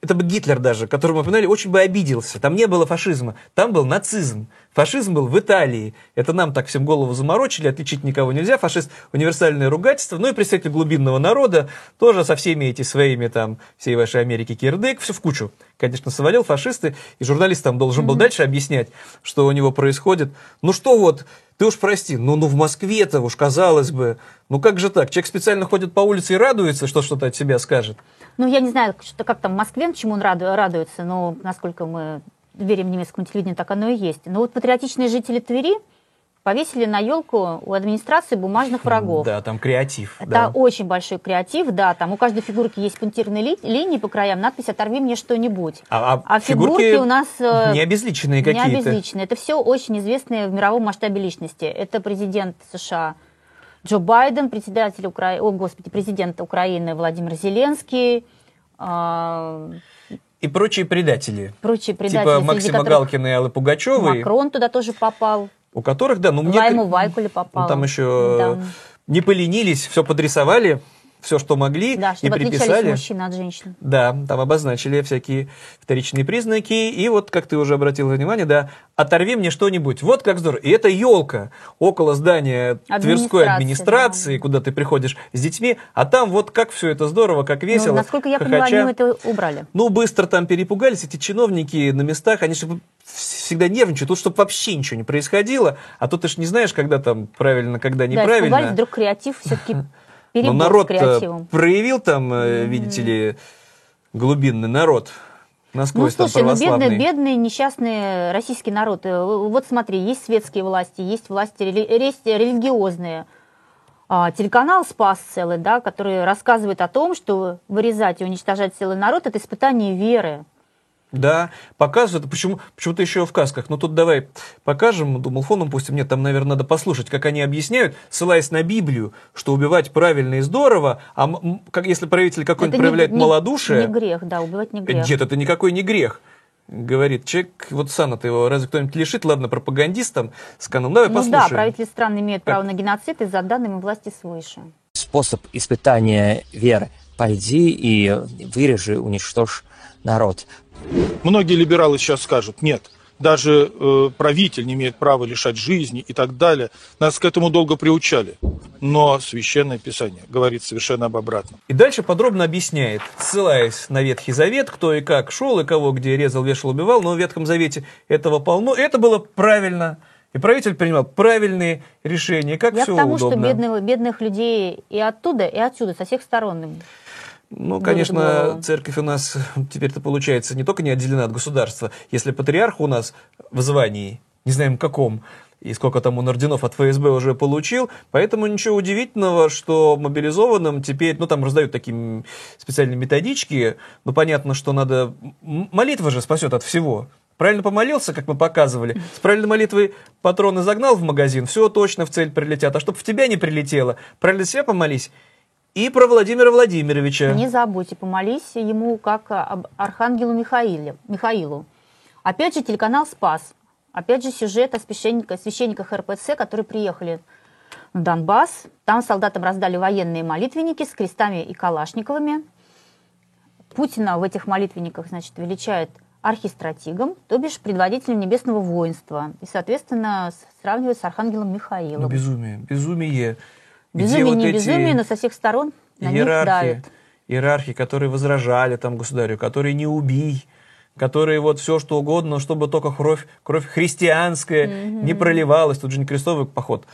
Speaker 1: это бы Гитлер даже, которого мы упоминали, очень бы обиделся. Там не было фашизма, там был нацизм. Фашизм был в Италии. Это нам так всем голову заморочили, отличить никого нельзя. Фашист – универсальное ругательство. Ну и представитель глубинного народа тоже со всеми эти своими там, всей вашей Америки кирдык, все в кучу. Конечно, совалил фашисты, и журналист там должен был дальше объяснять, что у него происходит. Ну что вот, ты уж прости, ну, ну в Москве-то уж казалось бы, ну как же так? Человек специально ходит по улице и радуется, что что-то от себя скажет.
Speaker 2: Ну, я не знаю, что, как там в Москве, чему он раду- радуется, но насколько мы верим немецкому телевидению, так оно и есть. Но вот патриотичные жители Твери повесили на елку у администрации бумажных врагов.
Speaker 1: Да, там креатив.
Speaker 2: Это
Speaker 1: да.
Speaker 2: очень большой креатив, да, там у каждой фигурки есть пунктирные ли- линии по краям, надпись «Оторви мне что-нибудь».
Speaker 1: А,
Speaker 2: А фигурки, у нас э,
Speaker 1: не обезличенные
Speaker 2: не
Speaker 1: какие-то.
Speaker 2: обезличенные. Это все очень известные в мировом масштабе личности. Это президент США Джо Байден, председатель Укра... О, господи, президент Украины Владимир Зеленский, а,
Speaker 1: И прочие предатели.
Speaker 2: прочие предатели,
Speaker 1: Типа Максима Галкина и Аллы Пугачевой.
Speaker 2: Макрон туда тоже попал,
Speaker 1: У которых, да, ну мне...
Speaker 2: Лайму Вайкуле попал.
Speaker 1: Ну, там еще
Speaker 2: Да.
Speaker 1: не поленились, все подрисовали, все, что могли,
Speaker 2: Да,
Speaker 1: и
Speaker 2: чтобы отличались
Speaker 1: приписали.
Speaker 2: мужчины от женщин.
Speaker 1: Да, там обозначили всякие вторичные признаки. И вот, как ты уже обратил внимание, да, оторви мне что-нибудь. Вот как здорово. И это елка около здания Тверской
Speaker 2: Администрации,
Speaker 1: администрации, куда ты приходишь с детьми. А там вот как все это здорово, как весело.
Speaker 2: Ну, насколько я
Speaker 1: хохоча.
Speaker 2: они это убрали.
Speaker 1: Ну, быстро там перепугались эти чиновники на местах, они же всегда нервничают, тут чтобы вообще ничего не происходило, а то ты ж не знаешь, когда там правильно, когда
Speaker 2: Да,
Speaker 1: неправильно.
Speaker 2: испугались, вдруг креатив все-таки *laughs* перебор с
Speaker 1: народ
Speaker 2: креативом.
Speaker 1: проявил там, э, видите ли, глубинный народ.
Speaker 2: Ну,
Speaker 1: Насквозь там
Speaker 2: слушай, ну бедный, бедный, несчастный российский народ. Э, Вот смотри, есть светские власти, есть власти рели- религиозные. А, Телеканал «Спас» целый, да, который рассказывает о том, что вырезать и уничтожать целый народ – это испытание веры.
Speaker 1: Да, показывают. Почему, почему-то еще в касках. Ну тут давай покажем, думал, фоном пустим. Нет, там, наверное, надо послушать, как они объясняют, ссылаясь на Библию, что убивать правильно и здорово, а как, если правитель какой-нибудь
Speaker 2: Это не-
Speaker 1: проявляет
Speaker 2: не-
Speaker 1: малодушие...
Speaker 2: Не грех, да, убивать не грех.
Speaker 1: Нет, это никакой не грех. Говорит человек, вот сана-то его разве кто-нибудь лишит, ладно, пропагандистам с каналом. Давай
Speaker 2: ну
Speaker 1: послушаем.
Speaker 2: да, правители стран имеют право на геноцид из-за данными власти свыше.
Speaker 13: способ испытания веры. Пойди и вырежи, уничтожь народ.
Speaker 15: Многие либералы сейчас скажут, нет, даже э, правитель не имеет права лишать жизни и так далее. Нас к этому долго приучали. Но Священное Писание говорит совершенно об обратном.
Speaker 1: И дальше подробно объясняет, ссылаясь на Ветхий Завет, кто и как шел, и кого где резал, вешал, убивал, но в Ветхом Завете этого полно. И это было правильно. И правитель принимал правильные решения, как
Speaker 2: Я
Speaker 1: все
Speaker 2: к тому,
Speaker 1: удобно.
Speaker 2: что бедных, бедных людей и оттуда, и отсюда, со всех сторон.
Speaker 1: Ну, конечно, церковь у нас *laughs* теперь-то получается не только не отделена от государства. Если патриарх у нас в звании, не знаем каком, и сколько там он орденов от ФСБ уже получил, поэтому ничего удивительного, что мобилизованным теперь, ну, там раздают такие специальные методички, ну, понятно, что надо... Молитва же спасет от всего. Правильно помолился, как мы показывали, с правильной молитвой патроны загнал в магазин, все точно в цель прилетят. А чтобы в тебя не прилетело, правильно себя помолись, и про Владимира Владимировича.
Speaker 2: Не забудьте, помолись ему как об архангелу Михаиле, Михаилу. Опять же, телеканал «Спас». Опять же, сюжет о священниках, священниках РПЦ, которые приехали на Донбасс. Там солдатам раздали военные молитвенники с крестами и калашниковыми. Путина в этих молитвенниках, значит, величает архистратигом, то бишь предводителем небесного воинства. И, соответственно, с- сравнивает с архангелом Михаилом.
Speaker 1: Ну, безумие, безумие. Где
Speaker 2: Безумие
Speaker 1: вот
Speaker 2: не
Speaker 1: эти
Speaker 2: безумие, но со всех сторон на них
Speaker 1: иерархи,
Speaker 2: давят.
Speaker 1: иерархи, которые возражали там государю, которые не убий, которые вот все что угодно, чтобы только кровь, кровь христианская
Speaker 2: Мгм.
Speaker 1: не проливалась, тут же не крестовый поход.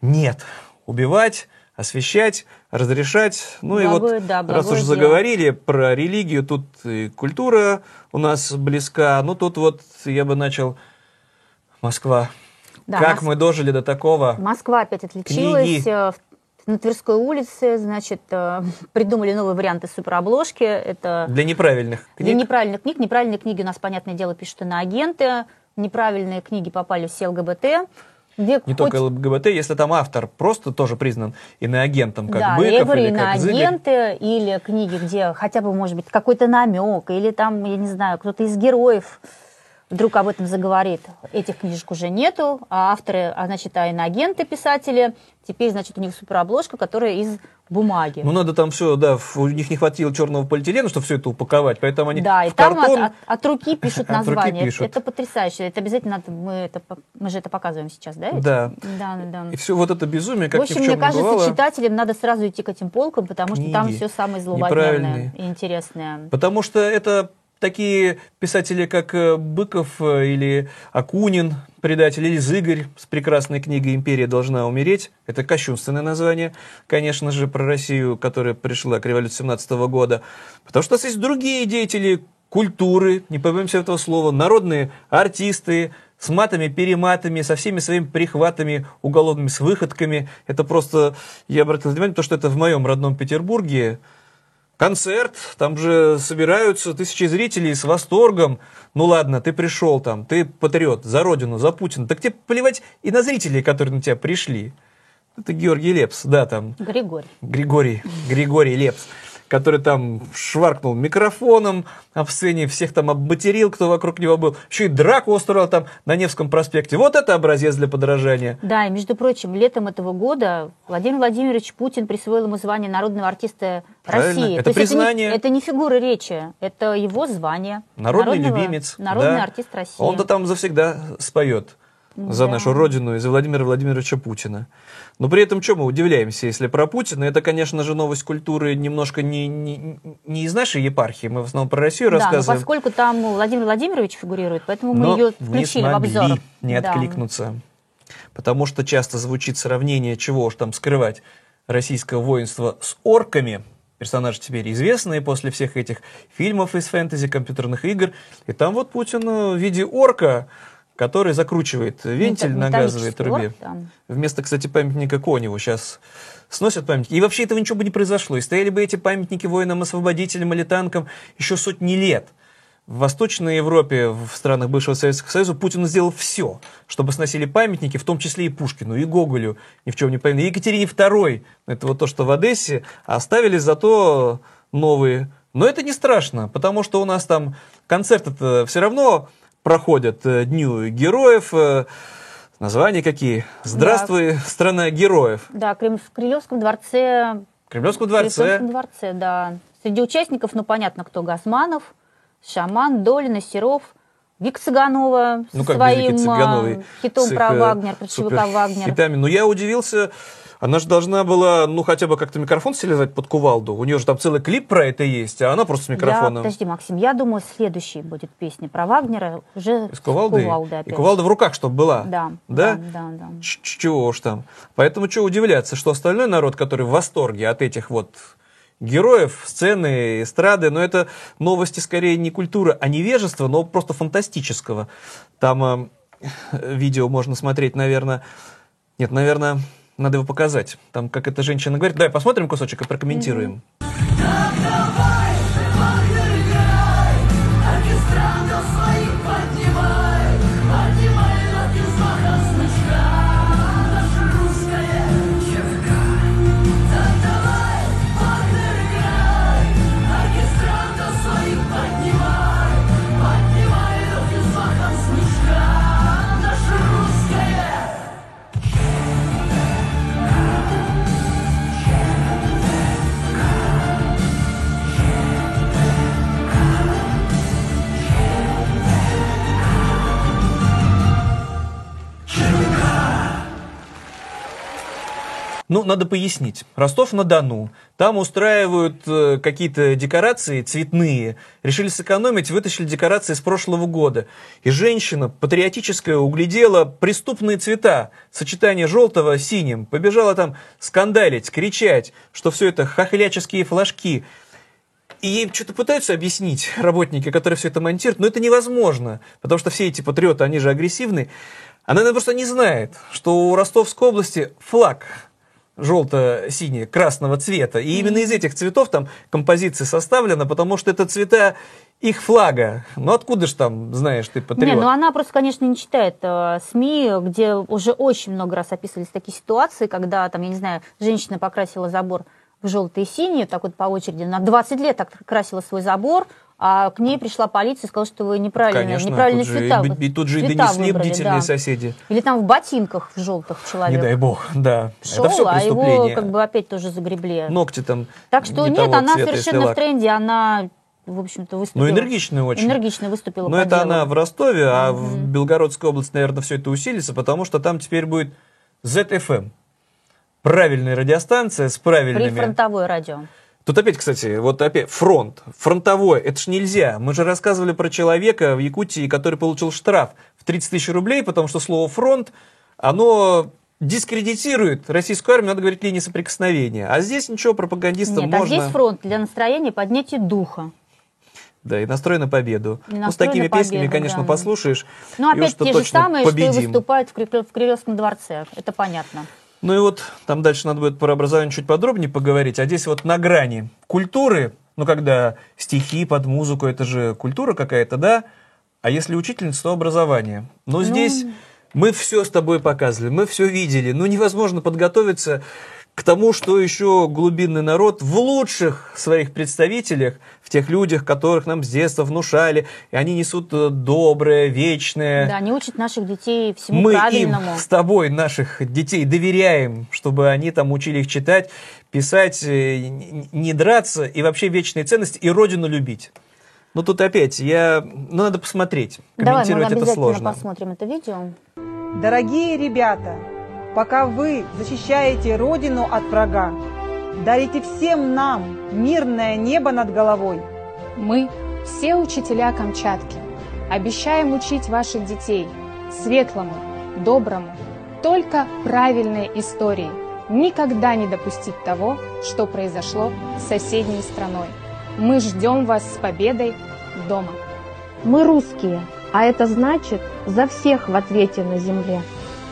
Speaker 1: Нет, убивать, освещать, разрешать. Ну и
Speaker 2: Благое,
Speaker 1: вот,
Speaker 2: да,
Speaker 1: раз уж
Speaker 2: дело.
Speaker 1: заговорили про религию, тут и культура у нас близка. Ну тут вот я бы начал Москва.
Speaker 2: Да,
Speaker 1: как
Speaker 2: Мос-
Speaker 1: мы дожили до такого?
Speaker 2: Москва опять отличилась.
Speaker 1: Книги.
Speaker 2: На Тверской улице, значит, э, *laughs* придумали новые варианты суперобложки. Это
Speaker 1: Для неправильных
Speaker 2: для
Speaker 1: книг.
Speaker 2: неправильных книг. Неправильные книги у нас, понятное дело, пишут иноагенты. Неправильные книги попали все ЛГБТ. Где
Speaker 1: Не
Speaker 2: хоть-
Speaker 1: только ЛГБТ, если там автор просто тоже признан иноагентом, как
Speaker 2: да,
Speaker 1: Быков
Speaker 2: я говорю,
Speaker 1: или как Зыгорь.
Speaker 2: иноагенты или книги, где хотя бы, может быть, какой-то намек, или там, я не знаю, кто-то из героев вдруг об этом заговорит. Этих книжек уже нету, а авторы, а, значит, а иноагенты, писатели, теперь, значит, у них суперобложка, которая из бумаги.
Speaker 1: Ну, надо там все, да, у них не хватило черного полиэтилена, чтобы все это упаковать, поэтому они
Speaker 2: Да, и там
Speaker 1: картон...
Speaker 2: от, от- *laughs* от руки пишут
Speaker 1: руки
Speaker 2: название.
Speaker 1: пишут.
Speaker 2: Это потрясающе. Это обязательно надо, мы, это, мы же это показываем сейчас, да? ведь?
Speaker 1: Да.
Speaker 2: Да, да.
Speaker 1: И все вот это безумие, как
Speaker 2: в общем,
Speaker 1: в
Speaker 2: мне кажется,
Speaker 1: бывало.
Speaker 2: читателям надо сразу идти к этим полкам, потому что там все самое злободневное и интересное.
Speaker 1: Потому что это такие писатели, как э, Быков э, или Акунин, предатель, или Зыгорь с прекрасной книгой «Империя должна умереть». Это кощунственное название, конечно же, про Россию, которая пришла к революции 17 года. Потому что у нас есть другие деятели культуры, не побоимся этого слова, народные артисты, с матами, перематами, со всеми своими прихватами, уголовными, с выходками. Это просто, я обратил внимание, то, что это в моем родном Петербурге, концерт, там же собираются тысячи зрителей с восторгом. Ну ладно, ты пришел там, ты патриот, за родину, за Путина. Так тебе плевать и на зрителей, которые на тебя пришли. Это Георгий Лепс, да, там,
Speaker 2: Григорий.
Speaker 1: Григорий, Григорий Лепс, который там шваркнул микрофоном об сцене, всех там обматерил, кто вокруг него был. Еще и драку устроил там на Невском проспекте. Вот это образец для подражания.
Speaker 2: Да, и между прочим, летом этого года Владимир Владимирович Путин присвоил ему звание народного артиста
Speaker 1: Правильно.
Speaker 2: России.
Speaker 1: Это
Speaker 2: То есть
Speaker 1: признание.
Speaker 2: Это не, это не фигура речи, это его звание.
Speaker 1: Народный
Speaker 2: Народного-
Speaker 1: любимец.
Speaker 2: Народный
Speaker 1: да.
Speaker 2: артист России.
Speaker 1: Он-то там завсегда споет за
Speaker 2: Да.
Speaker 1: нашу родину и за Владимира Владимировича Путина. Но при этом, что мы удивляемся, если про Путина, это, конечно же, новость культуры немножко не, не, не из нашей епархии, мы в основном про Россию
Speaker 2: Да,
Speaker 1: рассказываем.
Speaker 2: поскольку там Владимир Владимирович фигурирует, поэтому мы
Speaker 1: но
Speaker 2: ее
Speaker 1: не
Speaker 2: включили в
Speaker 1: смогли
Speaker 2: обзор.
Speaker 1: не
Speaker 2: Да.
Speaker 1: откликнуться. Потому что часто звучит сравнение, чего уж там скрывать, российского воинства с орками. Персонажи теперь известные после всех этих фильмов из фэнтези, компьютерных игр. И там вот Путин э, в виде орка, который закручивает вентиль
Speaker 2: Мета-
Speaker 1: на газовой трубе.
Speaker 2: там.
Speaker 1: Вместо, кстати, памятника Коневу сейчас сносят памятники. И вообще этого ничего бы не произошло. И стояли бы эти памятники воинам-освободителям или танкам еще сотни лет. В Восточной Европе, в странах бывшего Советского Союза, Путин сделал все, чтобы сносили памятники, в том числе и Пушкину, и Гоголю, ни в чем не повинны, и Екатерине II, это вот то, что в Одессе, оставили зато новые. Но это не страшно, потому что у нас там концерты все равно проходят э, Дню героев, э, названия какие? «Здравствуй, страна героев».
Speaker 2: Да, в Крылевском дворце.
Speaker 1: В Кремлевском
Speaker 2: В
Speaker 1: дворце.
Speaker 2: Крылевском дворце, да. Среди участников, ну, понятно, кто Газманов, Шаман, Долина, Серов, Вика Цыганова
Speaker 1: Ну, как
Speaker 2: своим
Speaker 1: Вики Цыгановой
Speaker 2: а, хитом
Speaker 1: их,
Speaker 2: про
Speaker 1: э,
Speaker 2: Вагнер, про ЧВК Вагнер.
Speaker 1: хитами. Но я удивился, она же должна была, ну, хотя бы как-то микрофон слезать под кувалду. У нее же там целый клип про это есть, а она просто с
Speaker 2: Я,
Speaker 1: микрофоном.
Speaker 2: подожди, Максим, я думаю, следующей будет песня про Вагнера уже
Speaker 1: С кувалдой? И
Speaker 2: опять.
Speaker 1: кувалда в руках, чтобы была.
Speaker 2: Да,
Speaker 1: Да?
Speaker 2: да, да, да.
Speaker 1: Чего уж там. Поэтому что удивляться, что остальной народ, который в восторге от этих вот героев, сцены, эстрады, но это новости скорее не культуры, а невежества, но просто фантастического. Там э, видео можно смотреть, наверное... Нет, наверное, надо его показать. Там, как эта женщина говорит. Давай посмотрим кусочек и прокомментируем. Ну, надо пояснить. Ростов-на-Дону. Там устраивают э, какие-то декорации цветные. Решили сэкономить, вытащили декорации с прошлого года. И женщина патриотическая углядела преступные цвета. Сочетание желтого с синим. Побежала там скандалить, кричать, что все это хохляческие флажки. И ей что-то пытаются объяснить работники, которые все это монтируют, но это невозможно, потому что все эти патриоты, они же агрессивны. Она, наверное, просто не знает, что у Ростовской области флаг желто-синий, красного цвета. И именно из этих цветов там композиция составлена, потому что это цвета их флага. Ну откуда ж там, знаешь, ты патриот?
Speaker 2: Не, ну она просто, конечно, не читает э, СМИ, где уже очень много раз описывались такие ситуации, когда, там, я не знаю, женщина покрасила забор в желтый и синий, так вот по очереди, на 20 лет так красила свой забор, А к ней пришла полиция и сказала, что вы неправильно,
Speaker 1: Конечно,
Speaker 2: неправильные
Speaker 1: тут же,
Speaker 2: цвета,
Speaker 1: и, и тут же и
Speaker 2: цвета
Speaker 1: донесли
Speaker 2: выбрали,
Speaker 1: бдительные
Speaker 2: да.
Speaker 1: соседи.
Speaker 2: Или там в ботинках в желтых человек.
Speaker 1: Не дай бог, *laughs* да.
Speaker 2: Шел,
Speaker 1: это все
Speaker 2: а его как бы опять тоже загребли.
Speaker 1: Ногти там
Speaker 2: так что
Speaker 1: не
Speaker 2: нет, она
Speaker 1: цвета,
Speaker 2: совершенно в тренде, она, в общем-то, выступила.
Speaker 1: Ну, энергичная очень.
Speaker 2: Энергично выступила
Speaker 1: Но это
Speaker 2: делу.
Speaker 1: она в Ростове, а в Белгородской области, наверное, все это усилится, потому что там теперь будет ZFM. Правильная радиостанция с правильными...
Speaker 2: Прифронтовое радио.
Speaker 1: Тут опять, кстати, вот опять фронт, фронтовой, это ж нельзя. Мы же рассказывали про человека в Якутии, который получил штраф в 30 тысяч рублей, потому что слово фронт, оно дискредитирует российскую армию, надо говорить линии соприкосновения. А здесь ничего, пропагандистам
Speaker 2: Нет, а
Speaker 1: можно...
Speaker 2: здесь фронт для настроения поднятия духа.
Speaker 1: Да, и настрой на победу.
Speaker 2: И
Speaker 1: ну, с такими
Speaker 2: победу,
Speaker 1: песнями, конечно,
Speaker 2: да.
Speaker 1: послушаешь.
Speaker 2: Ну, опять те же самые, что и
Speaker 1: победим.
Speaker 2: выступают в Кремлевском дворце. Это понятно.
Speaker 1: Ну и вот там дальше надо будет про образование чуть подробнее поговорить. А здесь вот на грани культуры, ну когда стихи под музыку, это же культура какая-то, да? А если учительница, то образование. Но
Speaker 2: Ну.
Speaker 1: здесь мы все с тобой показывали, мы все видели. Ну невозможно подготовиться к тому, что еще глубинный народ в лучших своих представителях, в тех людях, которых нам с детства внушали, и они несут э, доброе, вечное,
Speaker 2: Да, не учат наших детей всему
Speaker 1: мы
Speaker 2: правильному.
Speaker 1: им с тобой наших детей доверяем, чтобы они там учили их читать, писать, э, не драться и вообще вечные ценности и родину любить. Ну тут опять, я, ну надо посмотреть,
Speaker 2: Давай, мы
Speaker 1: комментировать это
Speaker 2: обязательно
Speaker 1: сложно.
Speaker 2: посмотрим это видео.
Speaker 16: Дорогие ребята, пока вы защищаете Родину от врага, дарите всем нам мирное небо над головой.
Speaker 17: Мы, все учителя Камчатки, обещаем учить ваших детей светлому, доброму, только правильной истории. Никогда не допустить того, что произошло с соседней страной. Мы ждем вас с победой дома.
Speaker 18: Мы русские, а это значит за всех в ответе на земле.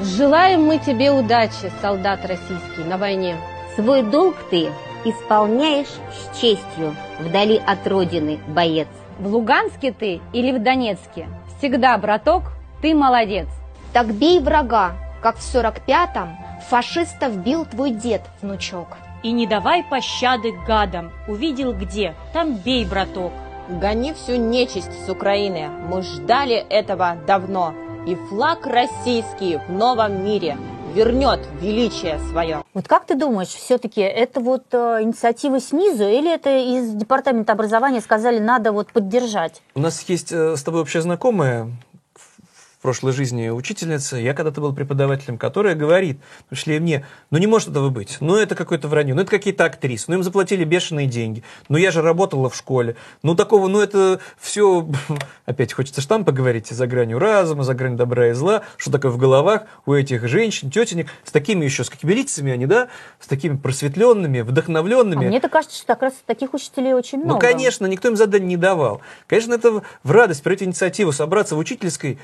Speaker 19: Желаем мы тебе удачи, солдат российский, на войне.
Speaker 20: Свой долг ты исполняешь с честью, вдали от родины, боец.
Speaker 21: В Луганске ты или в Донецке? Всегда, браток, ты молодец.
Speaker 22: Так бей врага, как в сорок пятом фашистов бил твой дед, внучок.
Speaker 23: И не давай пощады гадам. Увидел где? Там бей, браток.
Speaker 24: Гони всю нечисть с Украины. Мы ждали этого давно. И флаг российский в новом мире вернет величие свое.
Speaker 2: Вот как ты думаешь, все-таки это вот э, инициатива снизу или это из департамента образования сказали, надо вот поддержать?
Speaker 1: У нас есть э, с тобой общая знакомая, в прошлой жизни учительница, я когда-то был преподавателем, которая говорит, пришли мне, ну не может этого быть, ну это какое-то вранье, ну это какие-то актрисы, ну им заплатили бешеные деньги, ну я же работала в школе, ну такого, ну это все, *laughs* опять хочется штампа говорить, за гранью разума, за гранью добра и зла, что такое в головах у этих женщин, тетенек, с такими еще, с какими лицами они, да, с такими просветленными, вдохновленными.
Speaker 2: А мне так кажется, что как раз таких учителей очень много.
Speaker 1: Ну, конечно, никто им задание не давал. Конечно, это в радость проявить инициативу, собраться в учительской,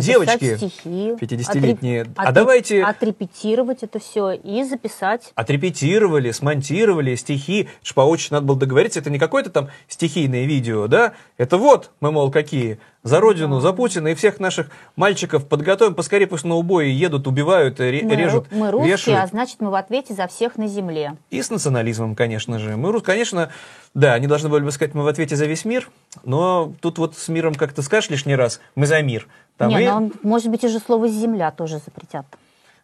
Speaker 1: девочки,
Speaker 2: стихи,
Speaker 1: 50-летние,
Speaker 2: отреп-
Speaker 1: а давайте
Speaker 2: отрепетировать это все и записать.
Speaker 1: отрепетировали, смонтировали стихи, ж по очереди надо было договориться, это не какое-то там стихийное видео, да, это вот мы, мол, какие, за Родину, за Путина, и всех наших мальчиков подготовим, поскорее пусть на убои едут, убивают, ре-
Speaker 2: Мы,
Speaker 1: режут,
Speaker 2: мы русские,
Speaker 1: вешают.
Speaker 2: а значит мы в ответе за всех на земле.
Speaker 1: И с национализмом, конечно же. Мы, конечно, да, они должны были бы сказать, мы в ответе за весь мир, но тут вот с миром как-то скажешь лишний раз, мы за мир. Там
Speaker 2: не,
Speaker 1: и
Speaker 2: ну, может быть, уже слово «земля» тоже запретят.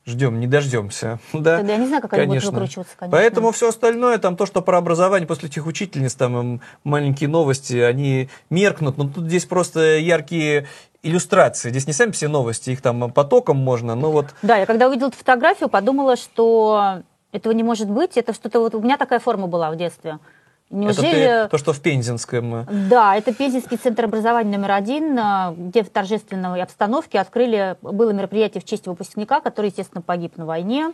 Speaker 1: ждем, не дождемся. *laughs* Да,
Speaker 2: Тогда я не знаю, как они будут
Speaker 1: конечно.
Speaker 2: выкручиваться, конечно.
Speaker 1: Поэтому все остальное, там то, что про образование после этих учительниц, там маленькие новости, они меркнут. Но тут здесь просто яркие иллюстрации. Здесь не сами все новости, их там потоком можно, но вот
Speaker 2: Да, я когда увидела эту фотографию, подумала, что этого не может быть. Это что-то вот у меня такая форма была в детстве. Неужели...
Speaker 1: это ты- то, что в Пензенском.
Speaker 2: Да, это Пензенский центр образования номер один, а, где в торжественной обстановке открыли, было мероприятие в честь выпускника, который, естественно, погиб на войне.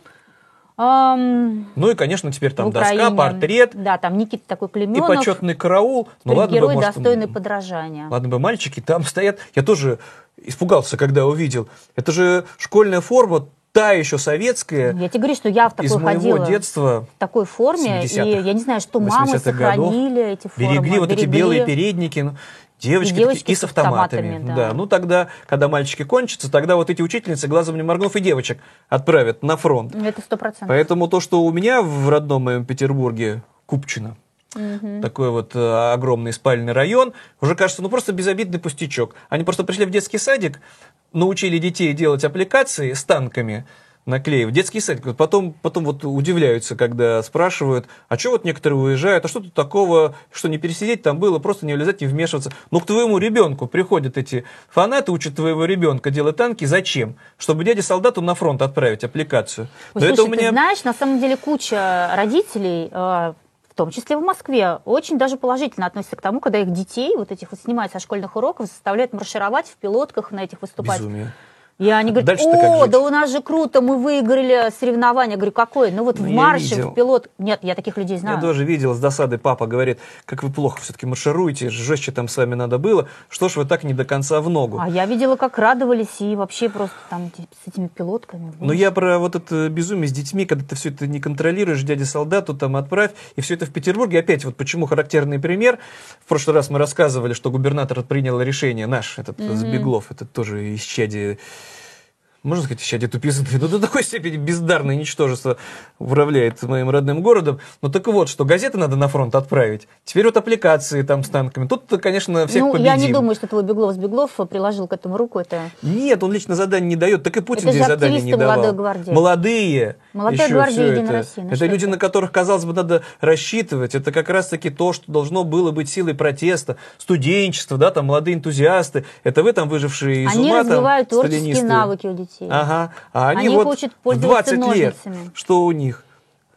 Speaker 2: Ам,
Speaker 1: Ну и, конечно, теперь там доска, портрет
Speaker 2: Да, там Никита такой
Speaker 1: и
Speaker 2: Клеменов.
Speaker 1: почетный караул. Ну ладно бы,
Speaker 2: герой,
Speaker 1: может,
Speaker 2: достойный подражания.
Speaker 1: Ладно бы мальчики там стоят. Я тоже испугался, когда увидел. Это же школьная форма, та еще советская.
Speaker 2: Я тебе говорю, что я в такой
Speaker 1: Из моего
Speaker 2: ходила.
Speaker 1: детства.
Speaker 2: В такой форме, и
Speaker 1: 70-х,
Speaker 2: я не знаю, что мамы
Speaker 1: 80-х годов.
Speaker 2: сохранили эти формы.
Speaker 1: Берегли вот эти
Speaker 2: берегли.
Speaker 1: белые передники. ну, Девочки,
Speaker 2: И девочки
Speaker 1: такие, и
Speaker 2: с
Speaker 1: с автоматами.
Speaker 2: автоматами,
Speaker 1: да.
Speaker 2: да.
Speaker 1: ну тогда, когда мальчики кончатся, тогда вот эти учительницы, глазом не моргнув, и девочек отправят на фронт.
Speaker 2: Это сто процентов.
Speaker 1: Поэтому то, что у меня в родном моем Петербурге, Купчино,
Speaker 2: Мгм.
Speaker 1: такой вот э, огромный спальный район, уже кажется, ну просто безобидный пустячок. Они просто пришли в детский садик, научили детей делать аппликации с танками, наклеив. Детский садик. Потом, потом вот удивляются, когда спрашивают, а что вот некоторые уезжают, а что тут такого, что не пересидеть там было, просто не влезать, не вмешиваться. Ну, к твоему ребенку приходят эти фанаты, учат твоего ребенка делать танки. Зачем? Чтобы дяде солдату на фронт отправить аппликацию.
Speaker 2: Ой,
Speaker 1: Но это
Speaker 2: слушай,
Speaker 1: у меня...
Speaker 2: ты знаешь, на самом деле куча родителей, э, в том числе в Москве, очень даже положительно относятся к тому, когда их детей, вот этих вот снимают со школьных уроков, заставляют маршировать в пилотках на этих выступать.
Speaker 1: Безумие.
Speaker 2: И они говорят, о, да у нас же круто, мы выиграли соревнования. Я говорю, какое? Ну вот
Speaker 1: Ну,
Speaker 2: в
Speaker 1: я
Speaker 2: марше, в пилот... Нет, я таких людей
Speaker 1: Я
Speaker 2: знаю.
Speaker 1: тоже видел с досады, папа говорит, как вы плохо все-таки маршируете, жестче там с вами надо было, что ж вы так не до конца в ногу.
Speaker 2: А я видела, как радовались и вообще просто там с этими пилотками.
Speaker 1: Но я про вот это безумие с детьми, когда ты все это не контролируешь, дядя солдату там отправь, и все это в Петербурге. Опять вот почему характерный пример. В прошлый раз мы рассказывали, что губернатор принял решение, наш, этот
Speaker 2: Мгм.
Speaker 1: Сбеглов, этот тоже исчадие можно сказать, исчадие тупизны, но до такой степени бездарное ничтожество управляет моим родным городом. Но так вот, что газеты надо на фронт отправить. Теперь вот аппликации там с танками. Тут, конечно, всех
Speaker 2: ну,
Speaker 1: победим.
Speaker 2: я не думаю, что твой Беглов-Сбеглов приложил к этому руку. Это
Speaker 1: Нет, он лично задание не дает, так и Путин
Speaker 2: Это
Speaker 1: здесь задание не давал.
Speaker 2: молодой гвардии.
Speaker 1: Молодые.
Speaker 2: Молодая
Speaker 1: еще
Speaker 2: гвардия
Speaker 1: это.
Speaker 2: России, ну
Speaker 1: Это люди,
Speaker 2: это?
Speaker 1: на которых, казалось бы, надо рассчитывать. Это как раз-таки то, что должно было быть силой протеста, студенчество, да, там молодые энтузиасты. Это вы там выжившие из
Speaker 2: Они
Speaker 1: ума, там,
Speaker 2: развивают творческие
Speaker 1: сталинисты.
Speaker 2: навыки у детей.
Speaker 1: Ага. А они,
Speaker 2: Они
Speaker 1: вот
Speaker 2: учат пользоваться
Speaker 1: 20 лет,
Speaker 2: ножницами.
Speaker 1: что у них?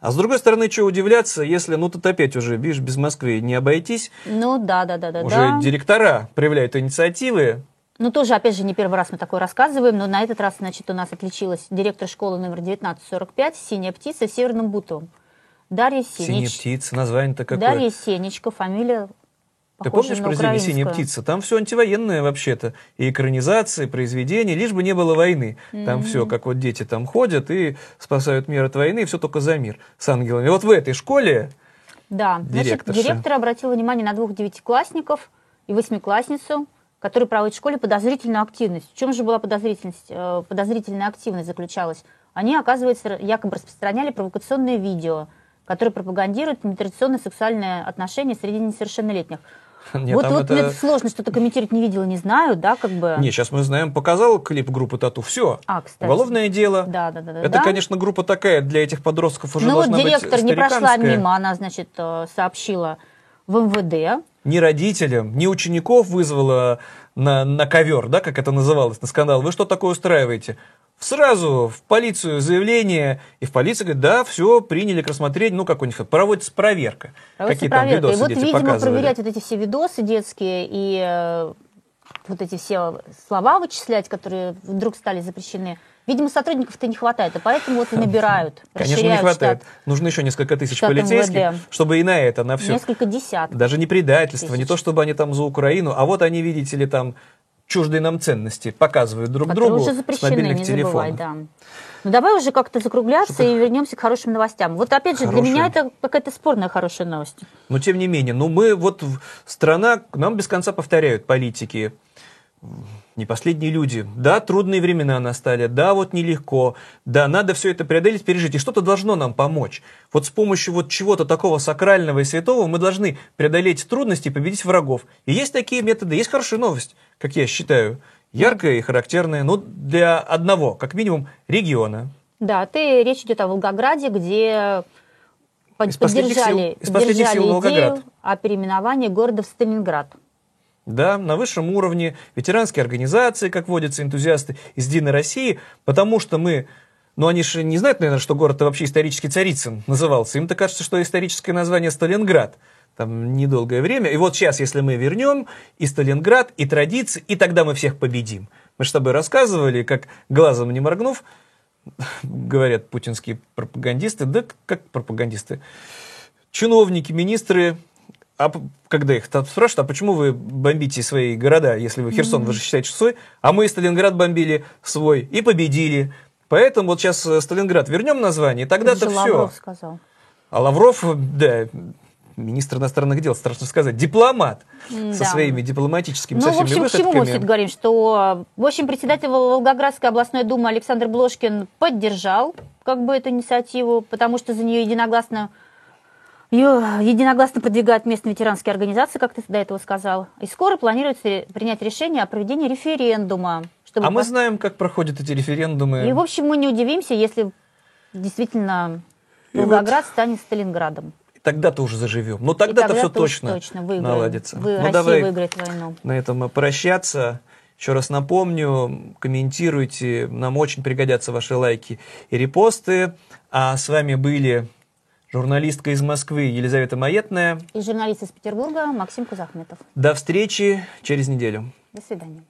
Speaker 1: А с другой стороны, что удивляться, если, ну, тут опять уже, видишь, без Москвы не обойтись,
Speaker 2: Ну да, да, да, да.
Speaker 1: уже
Speaker 2: да.
Speaker 1: директора проявляют инициативы,
Speaker 2: Ну, тоже, опять же, не первый раз мы такое рассказываем, но на этот раз, значит, у нас отличилась директор школы номер 1945 «Синяя птица» в Северном Буту. Дарья
Speaker 1: синяя
Speaker 2: Сенич.
Speaker 1: птица, название-то какое.
Speaker 2: Дарья Сенечка, фамилия
Speaker 1: Ты помнишь произведение «Синяя
Speaker 2: украинскую.
Speaker 1: птица»? Там все антивоенное вообще-то. И экранизации, произведения, лишь бы не было войны. Там
Speaker 2: Мгм.
Speaker 1: все, как вот дети там ходят и спасают мир от войны, и все только за мир с ангелами. Вот в этой школе
Speaker 2: Да, значит,
Speaker 1: Директорша.
Speaker 2: директор обратил внимание на двух девятиклассников и восьмиклассницу, которые проводят в школе подозрительную активность. В чем же была подозрительность? Э, Подозрительная активность заключалась. Они, оказывается, якобы распространяли провокационные видео, которые пропагандируют нетрадиционные сексуальные отношения среди несовершеннолетних. *laughs*
Speaker 1: Нет,
Speaker 2: вот вот
Speaker 1: это-
Speaker 2: мне сложно что-то комментировать, не видела, не знаю, да, как бы.
Speaker 1: Не, сейчас мы знаем, показал клип группы Тату. Все.
Speaker 2: А, кстати.
Speaker 1: Уголовное дело.
Speaker 2: Да, да, да, да.
Speaker 1: Это,
Speaker 2: да.
Speaker 1: конечно, группа такая для этих подростков уже
Speaker 2: Ну вот
Speaker 1: должна
Speaker 2: директор
Speaker 1: быть
Speaker 2: не прошла мимо, она, значит, э, сообщила в МВД.
Speaker 1: Ни родителям, ни учеников вызвала на, на ковер, да, как это называлось, на скандал. Вы что такое устраиваете? Сразу в полицию заявление, и в полиции говорит, да, все, приняли к рассмотрению, ну, как у них проводится проверка.
Speaker 2: Проводится
Speaker 1: Какие там
Speaker 2: проверка.
Speaker 1: видосы
Speaker 2: и вот,
Speaker 1: дети
Speaker 2: видимо,
Speaker 1: показывали.
Speaker 2: проверять вот эти все видосы детские и э, вот эти все слова вычислять, которые вдруг стали запрещены, видимо, сотрудников-то не хватает, и поэтому вот и набирают,
Speaker 1: Конечно, не хватает.
Speaker 2: штат.
Speaker 1: Нужно еще несколько тысяч полицейских,
Speaker 2: МВД.
Speaker 1: чтобы и на это, на все.
Speaker 2: Несколько десятков.
Speaker 1: Даже не предательство, не
Speaker 2: тысяч.
Speaker 1: то, чтобы они там за Украину, а вот они, видите ли, там чуждые нам ценности показывают друг
Speaker 2: которые
Speaker 1: другу
Speaker 2: уже
Speaker 1: с
Speaker 2: запрещены,
Speaker 1: мобильных
Speaker 2: не забывай,
Speaker 1: телефонов.
Speaker 2: да. Ну давай уже как-то закругляться и вернемся к хорошим новостям. Вот опять же, для
Speaker 1: Хорошие.
Speaker 2: меня это какая-то спорная хорошая новость.
Speaker 1: Но тем не менее, ну мы вот страна, нам без конца повторяют политики, не последние люди. Да, трудные времена настали, да, вот нелегко, да, надо все это преодолеть, пережить, и что-то должно нам помочь. Вот с помощью вот чего-то такого сакрального и святого мы должны преодолеть трудности и победить врагов. И есть такие методы, есть хорошая новость, как я считаю, яркая и характерная, ну, для одного, как минимум, региона.
Speaker 2: Да, ты, речь идет о Волгограде, где
Speaker 1: Из последних сил-
Speaker 2: поддержали,
Speaker 1: из
Speaker 2: поддержали
Speaker 1: сил Волгоград.
Speaker 2: идею о переименовании города в Сталинград.
Speaker 1: Да, на высшем уровне ветеранские организации, как водятся энтузиасты из Единой России, потому что мы, ну они же не знают, наверное, что город вообще исторически Царицын назывался. Им-то кажется, что историческое название Сталинград. Там недолгое время. И вот сейчас, если мы вернем и Сталинград, и традиции, и тогда мы всех победим. Мы с тобой рассказывали, как глазом не моргнув, *laughs* говорят путинские пропагандисты, да как пропагандисты, чиновники, министры, а когда их там спрашивают, а почему вы бомбите свои города, если вы Херсон, вы же считаете, свой, а мы Сталинград бомбили свой и победили. Поэтому вот сейчас э, Сталинград вернем название, и тогда-то все.
Speaker 2: Лавров сказал.
Speaker 1: А Лавров, да, министр иностранных дел, страшно сказать, дипломат
Speaker 2: М,
Speaker 1: со
Speaker 2: да.
Speaker 1: своими дипломатическими
Speaker 2: Ну,
Speaker 1: со
Speaker 2: в
Speaker 1: всеми
Speaker 2: общем, к чему мы все
Speaker 1: выходками.
Speaker 2: говорим? Что, в общем, председатель Волгоградской областной думы Александр Блошкин поддержал как бы эту инициативу, потому что за нее единогласно Ее единогласно продвигают местные ветеранские организации, как ты до этого сказал. И скоро планируется принять решение о проведении референдума. Чтобы
Speaker 1: А мы знаем, как проходят эти референдумы.
Speaker 2: И, в общем, мы не удивимся, если действительно Волгоград станет Сталинградом.
Speaker 1: Тогда-то уже заживем. Но тогда-то
Speaker 2: тогда
Speaker 1: все
Speaker 2: то
Speaker 1: точно,
Speaker 2: точно выиграем.
Speaker 1: наладится.
Speaker 2: Вы-
Speaker 1: ну,
Speaker 2: Россия
Speaker 1: давай
Speaker 2: выиграет войну.
Speaker 1: на этом прощаться. Еще раз напомню, комментируйте, нам очень пригодятся ваши лайки и репосты. А с вами были журналистка из Москвы Елизавета Маетная.
Speaker 2: И журналист из Петербурга Максим Кузахметов.
Speaker 1: До встречи через неделю.
Speaker 2: До свидания.